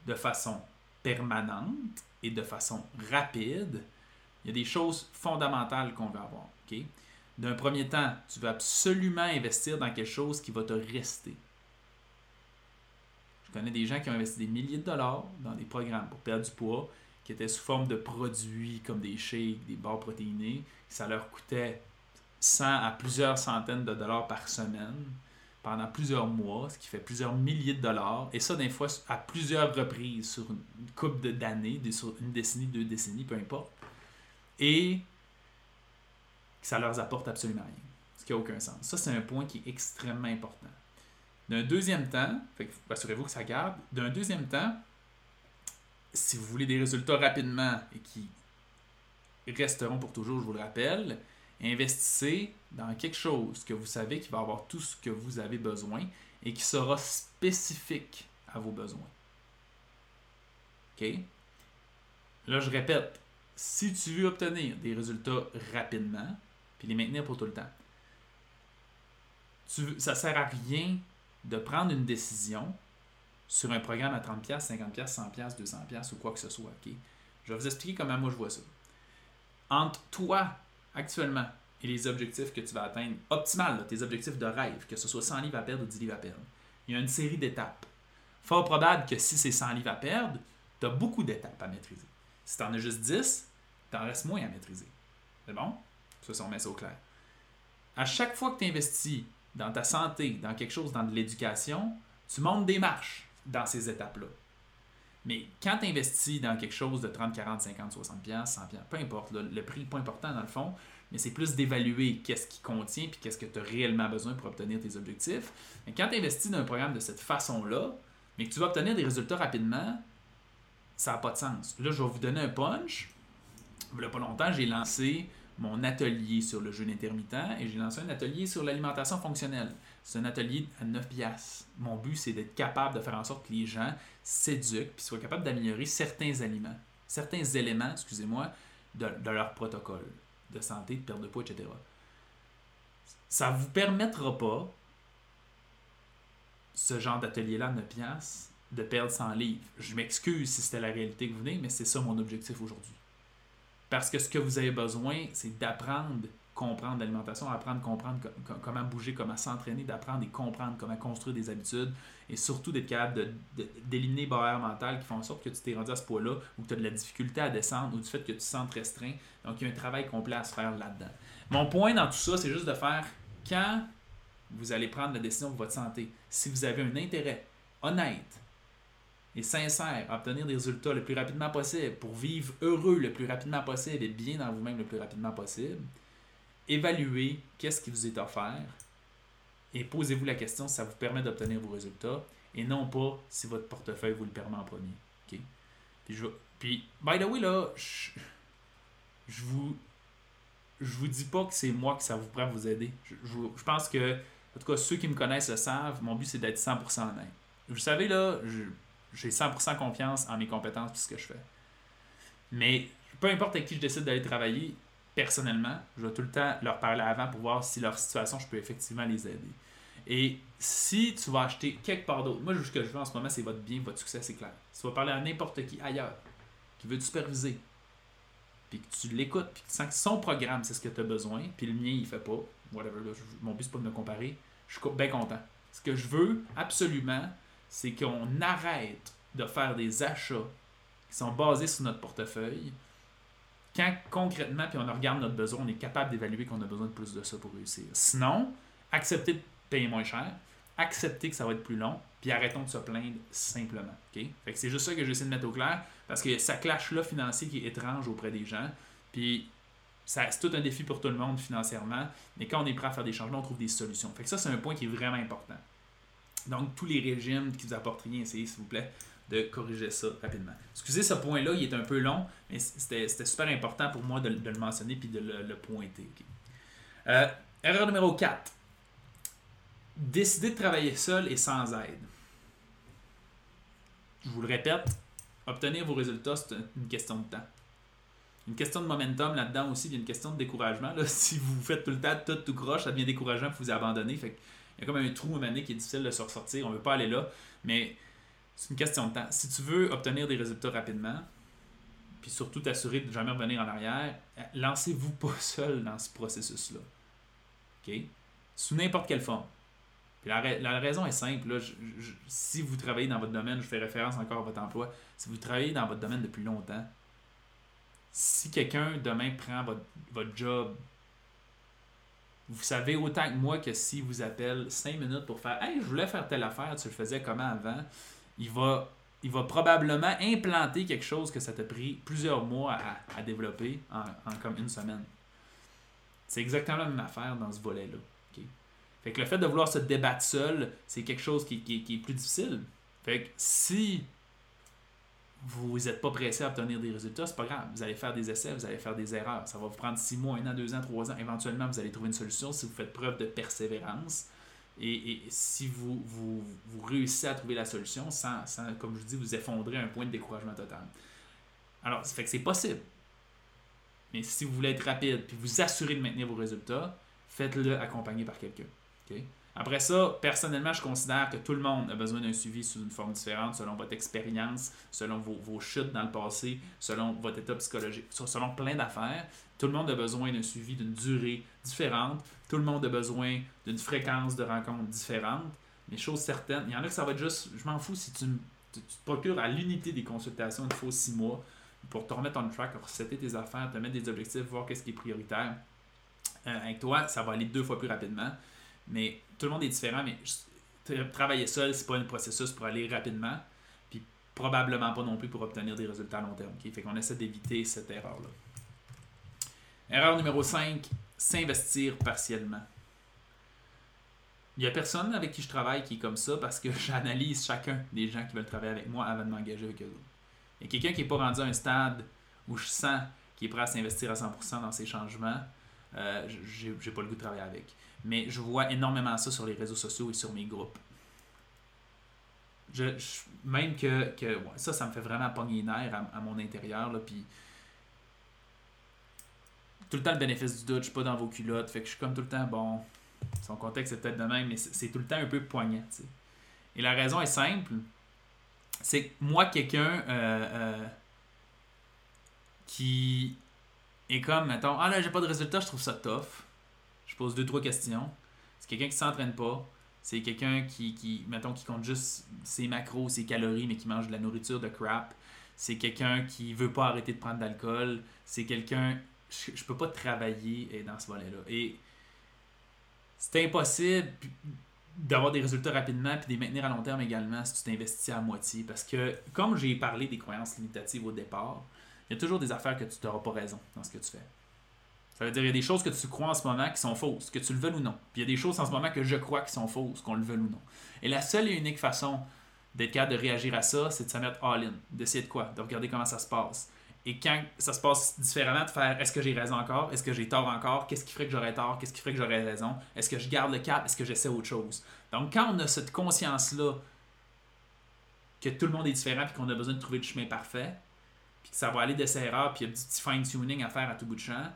de façon permanente et de façon rapide, il y a des choses fondamentales qu'on veut avoir. D'un premier temps, tu veux absolument investir dans quelque chose qui va te rester. Je connais des gens qui ont investi des milliers de dollars dans des programmes pour perdre du poids, qui étaient sous forme de produits comme des shakes, des barres protéinées. Ça leur coûtait 100 à plusieurs centaines de dollars par semaine pendant plusieurs mois, ce qui fait plusieurs milliers de dollars, et ça, des fois, à plusieurs reprises, sur une couple d'années, sur une décennie, deux décennies, peu importe, et que ça leur apporte absolument rien, ce qui n'a aucun sens. Ça, c'est un point qui est extrêmement important. D'un deuxième temps, assurez-vous que ça garde, d'un deuxième temps, si vous voulez des résultats rapidement et qui resteront pour toujours, je vous le rappelle, Investissez dans quelque chose que vous savez qui va avoir tout ce que vous avez besoin et qui sera spécifique à vos besoins. OK? Là, je répète, si tu veux obtenir des résultats rapidement, puis les maintenir pour tout le temps, ça ne sert à rien de prendre une décision sur un programme à 30$, 50$, 100$, 200$ ou quoi que ce soit. OK? Je vais vous expliquer comment moi je vois ça. Entre toi actuellement et les objectifs que tu vas atteindre, optimal, tes objectifs de rêve, que ce soit 100 livres à perdre ou 10 livres à perdre, il y a une série d'étapes. Fort probable que si c'est 100 livres à perdre, tu as beaucoup d'étapes à maîtriser. Si tu en as juste 10, tu en restes moins à maîtriser. C'est bon? Ça, on met ça au clair. À chaque fois que tu investis dans ta santé, dans quelque chose, dans de l'éducation, tu montes des marches dans ces étapes-là. Mais quand tu investis dans quelque chose de 30, 40, 50, 60 100 peu importe, le prix n'est pas important dans le fond, mais c'est plus d'évaluer qu'est-ce qui contient puis qu'est-ce que tu as réellement besoin pour obtenir tes objectifs. Mais quand tu investis dans un programme de cette façon-là, mais que tu vas obtenir des résultats rapidement, ça n'a pas de sens. Là, je vais vous donner un punch. Il n'y a pas longtemps, j'ai lancé mon atelier sur le jeûne intermittent et j'ai lancé un atelier sur l'alimentation fonctionnelle. C'est un atelier à 9 piastres. Mon but, c'est d'être capable de faire en sorte que les gens s'éduquent et soient capables d'améliorer certains aliments, certains éléments, excusez-moi, de, leur protocole de santé, de perte de poids, etc. Ça ne vous permettra pas, ce genre d'atelier-là, 9 piastres, de perdre 100 livres. Je m'excuse si c'était la réalité que vous venez, mais c'est ça mon objectif aujourd'hui. Parce que ce que vous avez besoin, c'est d'apprendre comprendre l'alimentation, apprendre, comprendre comment bouger, comment s'entraîner, d'apprendre et comprendre comment construire des habitudes et surtout d'être capable d'éliminer les barrières mentales qui font en sorte que tu t'es rendu à ce point-là ou que tu as de la difficulté à descendre ou du fait que tu te sens restreint. Donc, il y a un travail complet à se faire là-dedans. Mon point dans tout ça, c'est juste de faire quand vous allez prendre la décision pour votre santé, si vous avez un intérêt honnête et sincère à obtenir des résultats le plus rapidement possible pour vivre heureux le plus rapidement possible et bien dans vous-même le plus rapidement possible, évaluez qu'est-ce qui vous est offert et posez-vous la question si ça vous permet d'obtenir vos résultats et non pas si votre portefeuille vous le permet en premier. Puis, by the way, là, je, je vous je vous dis pas que c'est moi que ça vous prend à vous aider. Je, je, pense que, en tout cas, ceux qui me connaissent le savent, mon but c'est d'être 100% honnête. Vous savez, là, j'ai 100% confiance en mes compétences et ce que je fais. Mais peu importe avec qui je décide d'aller travailler, personnellement, je vais tout le temps leur parler avant pour voir si leur situation, je peux effectivement les aider. Et si tu vas acheter quelque part d'autre, moi, ce que je veux en ce moment, c'est votre bien, votre succès, c'est clair. Si tu vas parler à n'importe qui ailleurs qui veut te superviser, puis que tu l'écoutes, puis que tu sens que son programme, c'est ce que tu as besoin, puis le mien, il fait pas, whatever, mon but, c'est pas de me comparer. Je suis bien content. Ce que je veux absolument, c'est qu'on arrête de faire des achats qui sont basés sur notre portefeuille. Quand concrètement, puis on regarde notre besoin, on est capable d'évaluer qu'on a besoin de plus de ça pour réussir. Sinon, accepter de payer moins cher, accepter que ça va être plus long, puis arrêtons de se plaindre simplement. C'est juste ça que j'essaie de mettre au clair, parce que ça clash là financier qui est étrange auprès des gens. Puis c'est tout un défi pour tout le monde financièrement, mais quand on est prêt à faire des changements, on trouve des solutions. Fait que ça, c'est un point qui est vraiment important. Donc, tous les régimes qui vous apportent rien, essayez, s'il vous plaît, de corriger ça rapidement. Excusez ce point-là, il est un peu long, mais c'était super important pour moi de, le mentionner puis de le, pointer. Euh, erreur numéro 4. Décider de travailler seul et sans aide. Je vous le répète, obtenir vos résultats, c'est une question de temps une question de momentum là-dedans aussi, il y a une question de découragement. Là. Si vous faites tout le temps tout tout croche, ça devient décourageant pour vous abandonner. Fait il y a comme un trou à qui est difficile de se ressortir. On ne veut pas aller là, mais c'est une question de temps. Si tu veux obtenir des résultats rapidement, puis surtout t'assurer de ne jamais revenir en arrière, lancez-vous pas seul dans ce processus-là. OK? Sous n'importe quelle forme. la, raison est simple. si vous travaillez dans votre domaine, je fais référence encore à votre emploi, si vous travaillez dans votre domaine depuis longtemps, si quelqu'un demain prend votre, job, vous savez autant que moi que si vous appelle 5 minutes pour faire Hey, je voulais faire telle affaire, tu le faisais comment avant, il va, il va probablement implanter quelque chose que ça t'a pris plusieurs mois à, développer en, comme une semaine. C'est exactement la même affaire dans ce volet-là. Fait que le fait de vouloir se débattre seul, c'est quelque chose qui, qui, est plus difficile. Fait que si vous n'êtes pas pressé à obtenir des résultats, c'est pas grave. Vous allez faire des essais, vous allez faire des erreurs. Ça va vous prendre 6 mois, 1 an, 2 ans, 3 ans. Éventuellement, vous allez trouver une solution si vous faites preuve de persévérance. Et, si vous, vous, réussissez à trouver la solution sans, comme je dis, vous effondrer un point de découragement total. Alors, ça fait que c'est possible. Mais si vous voulez être rapide puis vous assurer de maintenir vos résultats, faites-le accompagné par quelqu'un. Après ça, personnellement, je considère que tout le monde a besoin d'un suivi sous une forme différente, selon votre expérience, selon vos, chutes dans le passé, selon votre état psychologique, selon plein d'affaires. Tout le monde a besoin d'un suivi d'une durée différente. Tout le monde a besoin d'une fréquence de rencontres différente. Mais chose certaine, il y en a que ça va être juste, je m'en fous si tu, te procures à l'unité des consultations, il faut six mois pour te remettre en track, resetter tes affaires, te mettre des objectifs, voir qu'est-ce qui est prioritaire. Euh, avec toi, ça va aller deux fois plus rapidement. Mais tout le monde est différent, mais travailler seul, c'est pas un processus pour aller rapidement, puis probablement pas non plus pour obtenir des résultats à long terme. Fait qu'on essaie d'éviter cette erreur-là. Erreur numéro 5, s'investir partiellement. Il n'y a personne avec qui je travaille qui est comme ça parce que j'analyse chacun des gens qui veulent travailler avec moi avant de m'engager avec eux autres. Quelqu'un qui n'est pas rendu à un stade où je sens qu'il est prêt à s'investir à 100% dans ses changements, euh, j'ai pas le goût de travailler avec. Mais je vois énormément ça sur les réseaux sociaux et sur mes groupes. Je, même que, que ça, ça me fait vraiment pogner les nerfs à, mon intérieur. Là, tout le temps le bénéfice du doute, je suis pas dans vos culottes. Fait que je suis comme tout le temps, bon, son contexte est peut-être de même, mais c'est tout le temps un peu poignant. Et la raison est simple. C'est que moi, quelqu'un euh, euh, qui est comme, mettons, ah là, j'ai pas de résultat, je trouve ça tough. Je pose deux, trois questions. C'est quelqu'un qui s'entraîne pas. C'est quelqu'un qui, qui, mettons, qui compte juste ses macros, ses calories, mais qui mange de la nourriture de crap. C'est quelqu'un qui veut pas arrêter de prendre d'alcool. C'est quelqu'un. Je, je peux pas travailler dans ce volet-là. Et c'est impossible d'avoir des résultats rapidement puis de les maintenir à long terme également si tu t'investis à moitié. Parce que, comme j'ai parlé des croyances limitatives au départ, il y a toujours des affaires que tu n'auras pas raison dans ce que tu fais. Ça veut dire qu'il y a des choses que tu crois en ce moment qui sont fausses, que tu le veux ou non. Puis il y a des choses en ce moment que je crois qui sont fausses, qu'on le veut ou non. Et la seule et unique façon d'être capable de réagir à ça, c'est de se mettre all-in, d'essayer de quoi, de regarder comment ça se passe. Et quand ça se passe différemment, de faire est-ce que j'ai raison encore, est-ce que j'ai tort encore, qu'est-ce qui ferait que j'aurais tort, qu'est-ce qui ferait que j'aurais raison, est-ce que je garde le cap, est-ce que j'essaie autre chose? Donc quand on a cette conscience-là que tout le monde est différent et qu'on a besoin de trouver le chemin parfait, puis que ça va aller de ses erreurs, puis il y a du petit fine-tuning à faire à tout bout de champ,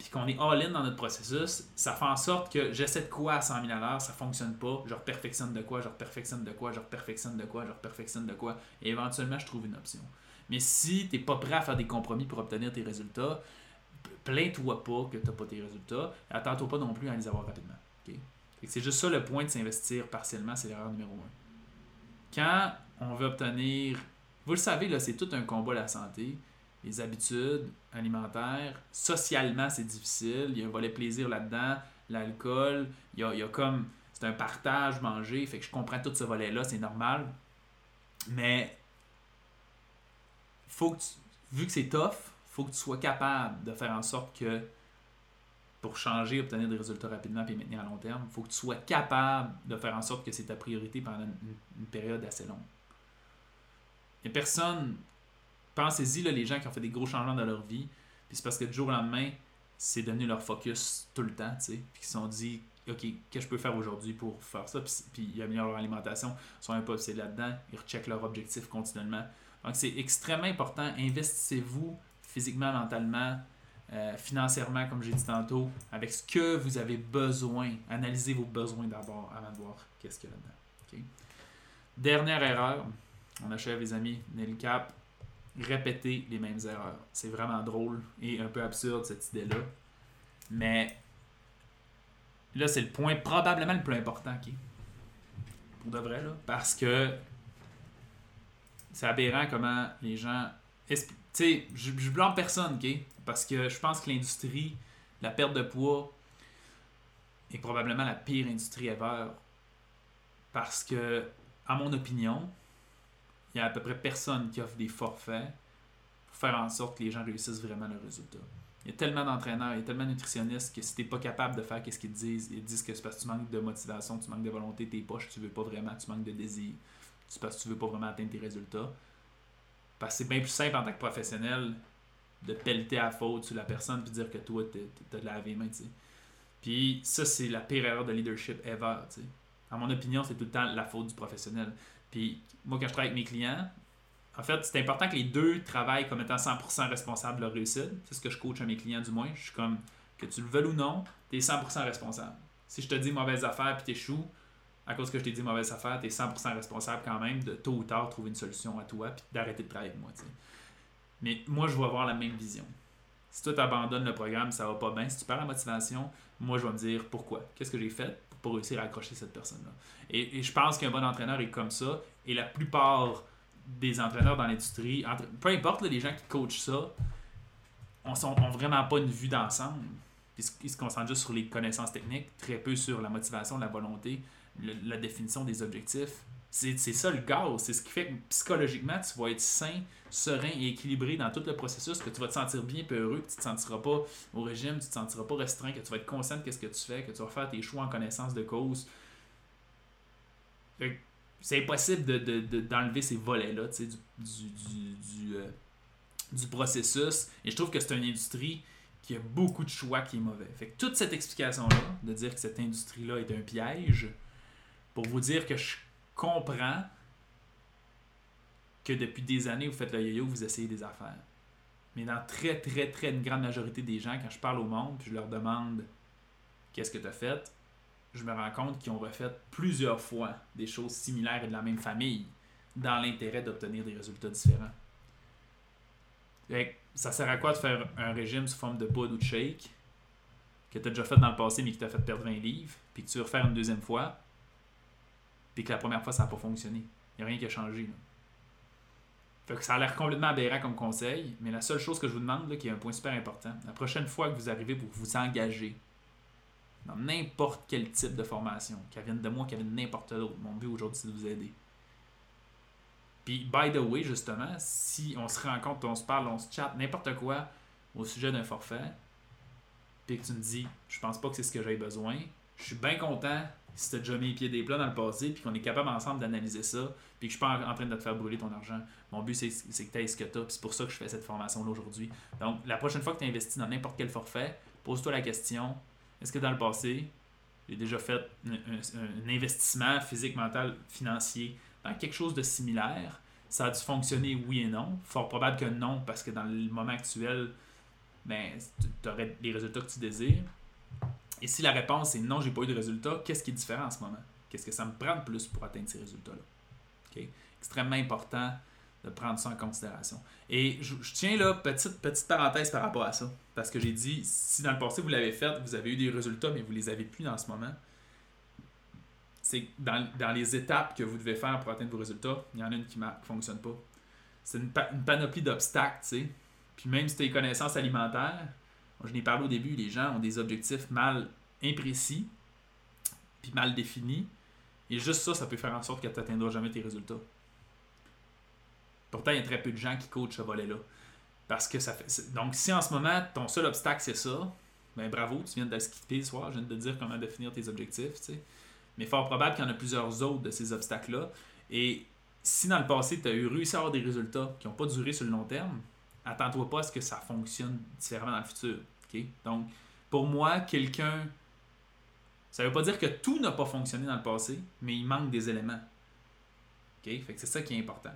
puis qu'on est all-in dans notre processus, ça fait en sorte que j'essaie de quoi à 100 000 à l'heure, ça fonctionne pas, je perfectionne de quoi, je perfectionne de quoi, je perfectionne de quoi, je perfectionne de quoi, et éventuellement je trouve une option. Mais si tu n'es pas prêt à faire des compromis pour obtenir tes résultats, plains-toi pas que tu n'as pas tes résultats, attends-toi pas non plus à les avoir rapidement. C'est juste ça le point de s'investir partiellement, c'est l'erreur numéro un. Quand on veut obtenir, vous le savez, là, c'est tout un combat la santé, les habitudes alimentaires, socialement c'est difficile, il y a un volet plaisir là-dedans, l'alcool, il y a, comme, c'est un partage manger, fait que je comprends tout ce volet-là, c'est normal, mais faut que vu que c'est tough, faut que tu sois capable de faire en sorte que pour changer, obtenir des résultats rapidement et maintenir à long terme, il faut que tu sois capable de faire en sorte que c'est ta priorité pendant une, période assez longue. Il n'y a personne, pensez-y, les gens qui ont fait des gros changements dans leur vie, puis c'est parce que du jour au lendemain, c'est devenu leur focus tout le temps, tu sais, puis ils se sont dit, OK, qu'est-ce que je peux faire aujourd'hui pour faire ça, puis, puis ils améliorent leur alimentation, ils sont peu là-dedans, ils recheckent leur objectif continuellement. Donc c'est extrêmement important, investissez-vous physiquement, mentalement, euh, financièrement, comme j'ai dit tantôt, avec ce que vous avez besoin. Analysez vos besoins d'abord avant de voir qu'est-ce qu'il y a là-dedans. Dernière erreur, on achève les amis, Nelly Cap, répéter les mêmes erreurs. C'est vraiment drôle et un peu absurde cette idée-là. Mais là, c'est le point probablement le plus important. Okay? Pour de vrai, là. Parce que c'est aberrant comment les gens. Tu sais, je, je blâme personne, ok? Parce que je pense que l'industrie, la perte de poids, est probablement la pire industrie ever. Parce que, à mon opinion, il y a à peu près personne qui offre des forfaits pour faire en sorte que les gens réussissent vraiment le résultat. Il y a tellement d'entraîneurs, il y a tellement de nutritionnistes que si tu pas capable de faire ce qu'ils disent, ils disent que c'est parce que tu manques de motivation, tu manques de volonté, tes poches, tu veux pas vraiment, tu manques de désir, c'est parce que tu veux pas vraiment atteindre tes résultats. Parce que c'est bien plus simple en tant que professionnel de pelleter à faute sur la personne puis dire que toi, t'as de lavé les mains, tu sais. Puis ça, c'est la pire erreur de leadership ever, tu. À mon opinion, c'est tout le temps la faute du professionnel. Puis moi, quand je travaille avec mes clients, en fait, c'est important que les deux travaillent comme étant 100% responsables de leur réussite. C'est ce que je coach à mes clients, du moins. Je suis comme, que tu le veuilles ou non, tu es 100% responsable. Si je te dis mauvaise affaire puis t'échoues, à cause que je t'ai dit mauvaise affaire, tu es 100% responsable quand même de tôt ou tard trouver une solution à toi puis d'arrêter de travailler avec moi. Mais moi, je vais avoir la même vision. Si toi, tu abandonnes le programme, ça va pas bien. Si tu perds la motivation, moi, je vais me dire pourquoi? Qu'est-ce que j'ai fait? Pour réussir à accrocher cette personne-là. Et, je pense qu'un bon entraîneur est comme ça. Et la plupart des entraîneurs dans l'industrie, peu importe les gens qui coachent ça, on n'ont vraiment pas une vue d'ensemble. Ils se concentrent juste sur les connaissances techniques, très peu sur la motivation, la volonté, la définition des objectifs. C'est ça le gaz. C'est ce qui fait que psychologiquement, tu vas être sain, serein et équilibré dans tout le processus, que tu vas te sentir bien peureux, que tu ne te sentiras pas au régime, tu ne te sentiras pas restreint, que tu vas être conscient de ce que tu fais, que tu vas faire tes choix en connaissance de cause. C'est impossible d'enlever de, ces volets-là du, du, du, euh, du, processus. Et je trouve que c'est une industrie qui a beaucoup de choix qui est mauvais. Fait que toute cette explication-là, de dire que cette industrie-là est un piège, pour vous dire que je comprends que depuis des années, vous faites le yo-yo, vous essayez des affaires. Mais dans très, très, très une grande majorité des gens, quand je parle au monde, puis je leur demande qu'est-ce que tu as fait, je me rends compte qu'ils ont refait plusieurs fois des choses similaires et de la même famille dans l'intérêt d'obtenir des résultats différents. ça sert à quoi de faire un régime sous forme de poudre ou de shake que tu as déjà fait dans le passé mais qui t'a fait perdre 20 livres, puis que tu veux refaire une deuxième fois, puis que la première fois, ça n'a pas fonctionné. Il n'y a rien qui a changé. Fait que ça a l'air complètement aberrant comme conseil, mais la seule chose que je vous demande, là, qui est un point super important, la prochaine fois que vous arrivez pour vous engager dans n'importe quel type de formation, qu'elle vienne de moi, qu'elle vienne de n'importe d'autre, mon but aujourd'hui, c'est de vous aider. Puis, by the way, justement, si on se rencontre, on se parle, on se chatte, n'importe quoi au sujet d'un forfait, puis que tu me dis, je pense pas que c'est ce que j'ai besoin, je suis bien content si tu as déjà mis les pieds des plats dans le passé, puis qu'on est capable ensemble d'analyser ça, puis que je suis pas en, train de te faire brûler ton argent. Mon but, c'est que tu ce que tu as, puis c'est pour ça que je fais cette formation-là aujourd'hui. Donc, la prochaine fois que tu investis dans n'importe quel forfait, pose-toi la question est-ce que dans le passé, j'ai déjà fait un, investissement physique, mental, financier dans quelque chose de similaire? Ça a dû fonctionner, oui et non. Fort probable que non, parce que dans le moment actuel, ben, tu aurais les résultats que tu désires. Et si la réponse est non, j'ai pas eu de résultat, qu'est-ce qui est différent en ce moment? Qu'est-ce que ça me prend de plus pour atteindre ces résultats-là? Extrêmement important de prendre ça en considération. Et je, tiens là, petite, petite parenthèse par rapport à ça. Parce que j'ai dit, si dans le passé vous l'avez fait, vous avez eu des résultats, mais vous les avez plus dans ce moment, c'est dans, dans les étapes que vous devez faire pour atteindre vos résultats, il y en a une qui ne fonctionne pas. C'est une, une panoplie d'obstacles, tu sais. Puis même si tu as les connaissances alimentaires, je n'ai parlé au début, les gens ont des objectifs mal imprécis, puis mal définis. Et juste ça, ça peut faire en sorte que tu n'atteindras jamais tes résultats. Pourtant, il y a très peu de gens qui coachent ce volet-là. Parce que ça fait. Donc, si en ce moment, ton seul obstacle, c'est ça, ben bravo, tu viens de skipper le soir, je viens de te dire comment définir tes objectifs. Mais fort probable qu'il y en a plusieurs autres de ces obstacles-là. Et si dans le passé, tu as eu réussi à avoir des résultats qui n'ont pas duré sur le long terme, attends-toi pas à ce que ça fonctionne différemment dans le futur. Donc, pour moi, quelqu'un. Ça veut pas dire que tout n'a pas fonctionné dans le passé, mais il manque des éléments. Fait que c'est ça qui est important.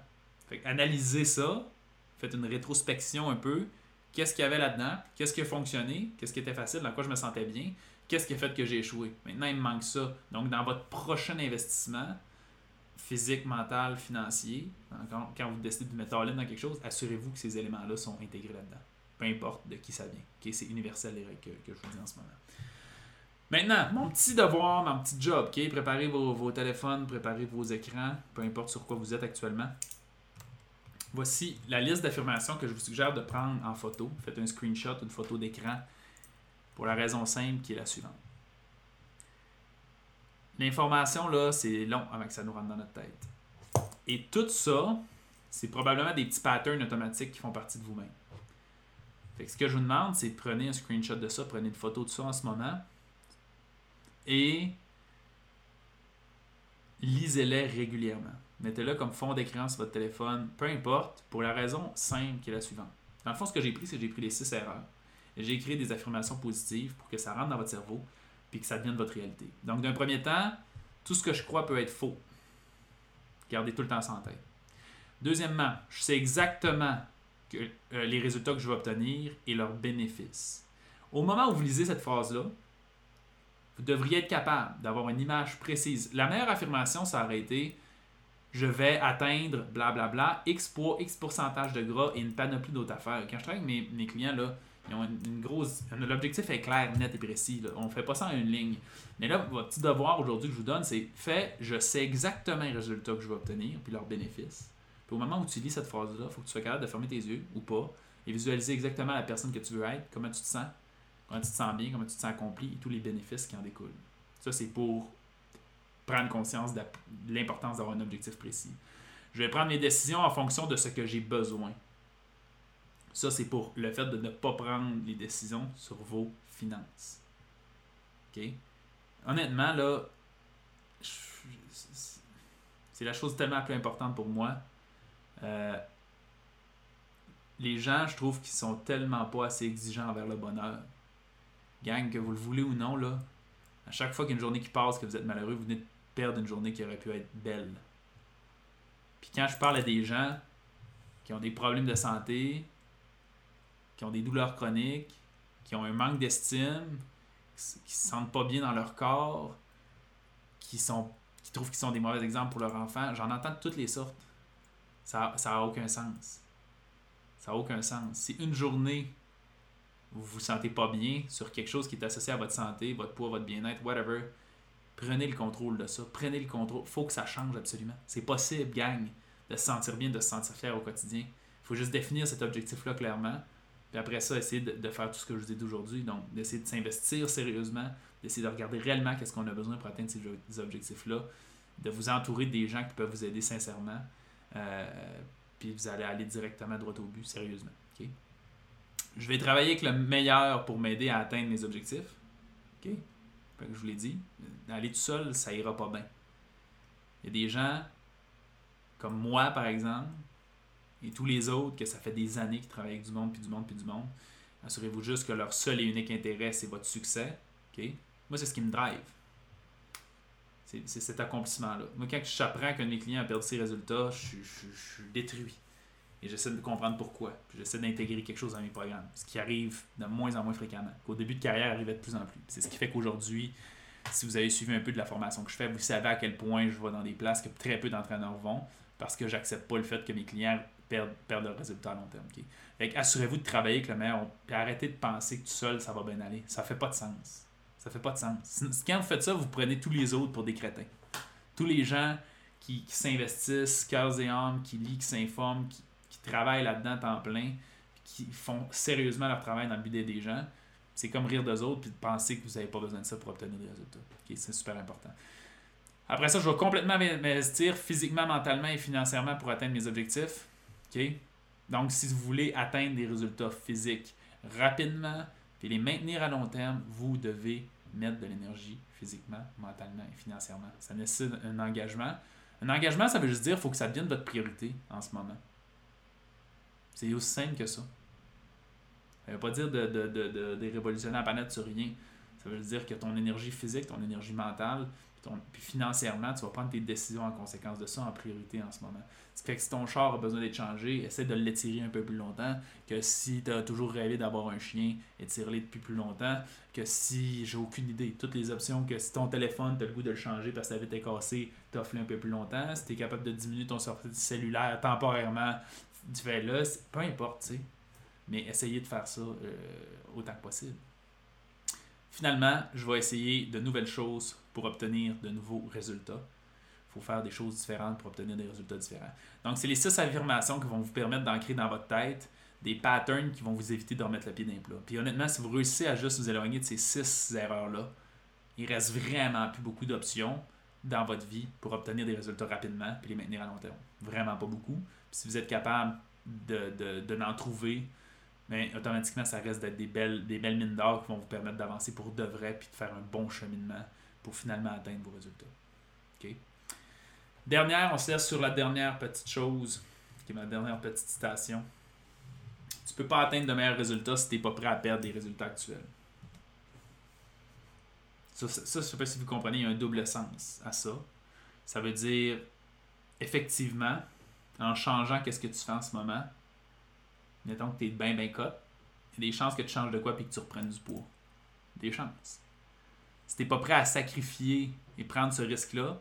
Fait que analysez ça, faites une rétrospection un peu. Qu'est-ce qu'il y avait là-dedans? Qu'est-ce qui a fonctionné? Qu'est-ce qui était facile? Dans quoi je me sentais bien? Qu'est-ce qui a fait que j'ai échoué? Maintenant, il me manque ça. Donc, dans votre prochain investissement, physique, mental, financier, quand, quand vous décidez de mettre all dans quelque chose, assurez-vous que ces éléments-là sont intégrés là-dedans. Peu importe de qui ça vient. C'est universel les règles que, je vous dis en ce moment. Maintenant, mon petit devoir, mon petit job, ok? préparez vos, vos téléphones, préparez vos écrans, peu importe sur quoi vous êtes actuellement. Voici la liste d'affirmations que je vous suggère de prendre en photo. Faites un screenshot, une photo d'écran, pour la raison simple qui est la suivante. L'information, là, c'est long avant que ça nous rentre dans notre tête. Et tout ça, c'est probablement des petits patterns automatiques qui font partie de vous-même. Fait que ce que je vous demande, c'est prenez un screenshot de ça, prenez une photo de ça en ce moment et lisez-les régulièrement. Mettez-le comme fond d'écran sur votre téléphone, peu importe, pour la raison simple qui est la suivante. Dans le fond, ce que j'ai pris, c'est que j'ai pris les six erreurs. J'ai écrit des affirmations positives pour que ça rentre dans votre cerveau puis que ça devienne votre réalité. Donc, d'un premier temps, tout ce que je crois peut être faux. Gardez tout le temps ça en tête. Deuxièmement, je sais exactement euh, les résultats que je vais obtenir et leurs bénéfices. Au moment où vous lisez cette phrase-là, vous devriez être capable d'avoir une image précise. La meilleure affirmation, ça aurait été je vais atteindre blablabla, X poids, X pourcentage de gras et une panoplie d'autres affaires. Quand je travaille avec mes, mes clients, là, L'objectif est clair, net et précis. On ne fait pas ça en une ligne. Mais là, votre petit devoir aujourd'hui que je vous donne, c'est fait, je sais exactement les résultats que je vais obtenir, puis leurs bénéfices. Puis au moment où tu lis cette phrase-là, il faut que tu sois capable de fermer tes yeux ou pas et visualiser exactement la personne que tu veux être, comment tu te sens, comment tu te sens bien, comment tu te sens accompli et tous les bénéfices qui en découlent. Ça, c'est pour prendre conscience de l'importance d'avoir un objectif précis. Je vais prendre mes décisions en fonction de ce que j'ai besoin. Ça, c'est pour le fait de ne pas prendre les décisions sur vos finances. OK? Honnêtement, là, c'est- la chose tellement plus importante pour moi. Euh, les gens, je trouve qu'ils sont tellement pas assez exigeants envers le bonheur. Gang, que vous le voulez ou non, là, à chaque fois qu'il y a une journée qui passe, que vous êtes malheureux, vous venez de perdre une journée qui aurait pu être belle. Puis quand je parle à des gens qui ont des problèmes de santé, qui ont des douleurs chroniques, qui ont un manque d'estime, qui se sentent pas bien dans leur corps, qui sont qui trouvent qu'ils sont des mauvais exemples pour leurs enfants, j'en entends de toutes les sortes. Ça ça a aucun sens. Ça n'a aucun sens. Si une journée vous vous sentez pas bien sur quelque chose qui est associé à votre santé, votre poids, votre bien-être, whatever, prenez le contrôle de ça. Prenez le contrôle. faut que ça change absolument. C'est possible, gang, de se sentir bien, de se sentir fier au quotidien. Il faut juste définir cet objectif-là clairement. Puis après ça, essayer de, faire tout ce que je vous ai dit aujourd'hui. Donc, d'essayer de s'investir sérieusement, d'essayer de regarder réellement qu'est-ce qu'on a besoin pour atteindre ces objectifs-là, de vous entourer des gens qui peuvent vous aider sincèrement. Euh, puis vous allez aller directement droit au but, sérieusement. Je vais travailler avec le meilleur pour m'aider à atteindre mes objectifs. OK? Fait que je vous l'ai dit, aller tout seul, ça ira pas bien. Il y a des gens comme moi, par exemple, et tous les autres, que ça fait des années qu'ils travaillent avec du monde, puis du monde, puis du monde. Assurez-vous juste que leur seul et unique intérêt, c'est votre succès. OK? Moi, c'est ce qui me drive. C'est cet accomplissement-là. Moi, quand j'apprends qu'un de mes clients a perdu ses résultats, je, je je suis détruit. Et j'essaie de comprendre pourquoi. J'essaie d'intégrer quelque chose dans mes programmes. Ce qui arrive de moins en moins fréquemment. Qu'au début de carrière, arrivait de plus en plus. C'est ce qui fait qu'aujourd'hui, si vous avez suivi un peu de la formation que je fais, vous savez à quel point je vais dans des places que très peu d'entraîneurs vont parce que j'accepte pas le fait que mes clients perdent, perdent leurs résultats à long terme. assurez-vous de travailler avec le meilleur. Puis arrêtez de penser que tout seul, ça va bien aller. Ça fait pas de sens. Ça fait pas de sens. Quand vous faites ça, vous prenez tous les autres pour des crétins. Tous les gens qui, s'investissent, cœurs et âmes, qui lisent, qui s'informent, qui, travaillent là-dedans temps plein, qui font sérieusement leur travail dans le but des gens, c'est comme rire d'eux autres puis de penser que vous n'avez pas besoin de ça pour obtenir des résultats. c'est super important. Après ça, je vais complètement m'investir physiquement, mentalement et financièrement pour atteindre mes objectifs. Donc, si vous voulez atteindre des résultats physiques rapidement et les maintenir à long terme, vous devez mettre de l'énergie physiquement, mentalement et financièrement. Ça nécessite un engagement. Un engagement, ça veut juste dire qu'il faut que ça devienne votre priorité en ce moment. C'est aussi simple que ça. Ça ne veut pas dire de, de, de, de, révolutionner la planète sur rien. Ça veut dire que ton énergie physique, ton énergie mentale, puis financièrement, tu vas prendre tes décisions en conséquence de ça en priorité en ce moment. Ce fait que si ton char a besoin d'être changé, essaie de l'étirer un peu plus longtemps que si tu as toujours rêvé d'avoir un chien, étire-le depuis plus longtemps que si j'ai aucune idée. Toutes les options que si ton téléphone, tu as le goût de le changer parce que ça été cassé, t'offres un peu plus longtemps. Si tu es capable de diminuer ton sortie cellulaire temporairement, tu fais là, peu importe, tu sais. Mais essayez de faire ça euh, autant que possible. Finalement, je vais essayer de nouvelles choses pour obtenir de nouveaux résultats. Il faut faire des choses différentes pour obtenir des résultats différents. Donc, c'est les six affirmations qui vont vous permettre d'ancrer dans votre tête des patterns qui vont vous éviter de remettre le pied d'un plat. Puis honnêtement, si vous réussissez à juste vous éloigner de ces six erreurs-là, il reste vraiment plus beaucoup d'options dans votre vie pour obtenir des résultats rapidement et les maintenir à long terme. Vraiment pas beaucoup. Si vous êtes capable de, de, n'en trouver, mais automatiquement, ça reste d'être des belles, des belles mines d'or qui vont vous permettre d'avancer pour de vrai puis de faire un bon cheminement pour finalement atteindre vos résultats. Dernière, on se laisse sur la dernière petite chose, qui est ma dernière petite citation. Tu ne peux pas atteindre de meilleurs résultats si tu n'es pas prêt à perdre des résultats actuels. Ça, ça, je ne sais pas si vous comprenez, il y a un double sens à ça. Ça veut dire, effectivement, en changeant qu'est-ce que tu fais en ce moment, mettons que tu es bien, bien cote, il y a des chances que tu changes de quoi et que tu reprennes du poids. Des chances. Si tu n'es pas prêt à sacrifier et prendre ce risque-là,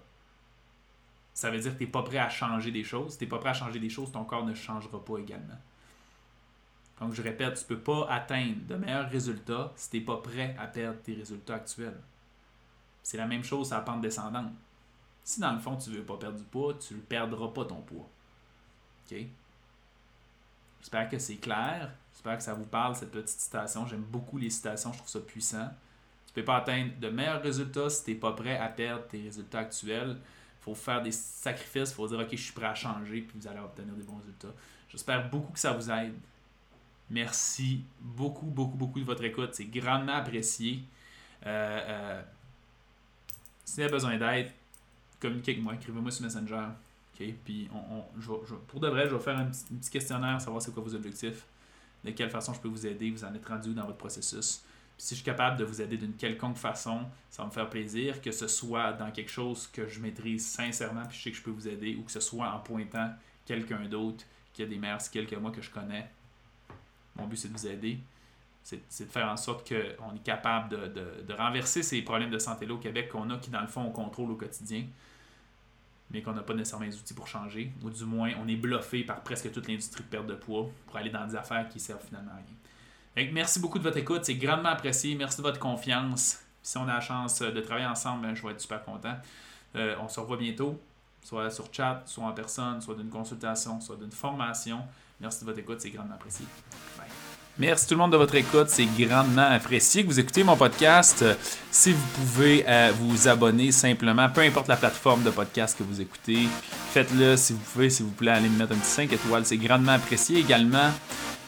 ça veut dire que tu n'es pas prêt à changer des choses. Si tu n'es pas prêt à changer des choses, ton corps ne changera pas également. Donc, je répète, tu peux pas atteindre de meilleurs résultats si tu n'es pas prêt à perdre tes résultats actuels. C'est la même chose à la pente descendante. Si dans le fond, tu veux pas perdre du poids, tu ne perdras pas ton poids. OK? J'espère que c'est clair. J'espère que ça vous parle, cette petite citation. J'aime beaucoup les citations, je trouve ça puissant. Tu ne peux pas atteindre de meilleurs résultats si tu n'es pas prêt à perdre tes résultats actuels. Il faut faire des sacrifices, il faut dire OK, je suis prêt à changer, puis vous allez obtenir des bons résultats. J'espère beaucoup que ça vous aide. Merci beaucoup, beaucoup, beaucoup de votre écoute. C'est grandement apprécié. Si vous avez besoin d'aide, communiquez avec moi, écrivez-moi sur Messenger. Puis pour de vrai, je vais faire un petit, questionnaire, savoir c'est quoi vos objectifs, de quelle façon je peux vous aider, vous en êtes rendu dans votre processus. Si je suis capable de vous aider d'une quelconque façon, ça va me faire plaisir, que ce soit dans quelque chose que je maîtrise sincèrement, puis je sais que je peux vous aider, ou que ce soit en pointant quelqu'un d'autre qui a des meilleurs skills que moi que je connais. Mon but, c'est de vous aider. C'est de faire en sorte qu'on est capable de, de, renverser ces problèmes de santé-là au Québec qu'on a, qui dans le fond, on contrôle au quotidien, mais qu'on n'a pas nécessairement les outils pour changer. Ou du moins, on est bluffé par presque toute l'industrie de perte de poids pour aller dans des affaires qui servent finalement à rien merci beaucoup de votre écoute, c'est grandement apprécié. Merci de votre confiance. Si on a la chance de travailler ensemble, ben, je vais être super content. Euh, on se revoit bientôt, soit sur chat, soit en personne, soit d'une consultation, soit d'une formation. Merci de votre écoute, c'est grandement apprécié. Bye. Merci tout le monde de votre écoute, c'est grandement apprécié que vous écoutez mon podcast. Si vous pouvez euh, vous abonner simplement, peu importe la plateforme de podcast que vous écoutez, faites-le si vous pouvez, s'il vous plaît, allez me mettre un petit 5 étoiles, c'est grandement apprécié également.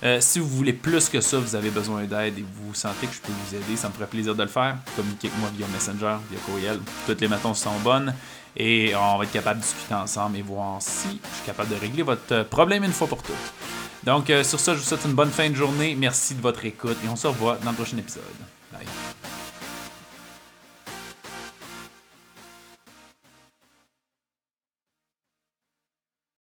Euh, si vous voulez plus que ça, vous avez besoin d'aide et vous sentez que je peux vous aider, ça me ferait plaisir de le faire. Communiquez avec moi via Messenger, via courriel. Toutes les méthodes sont bonnes et on va être capable de discuter ensemble et voir si je suis capable de régler votre problème une fois pour toutes. Donc, euh, sur ça, je vous souhaite une bonne fin de journée. Merci de votre écoute et on se revoit dans le prochain épisode.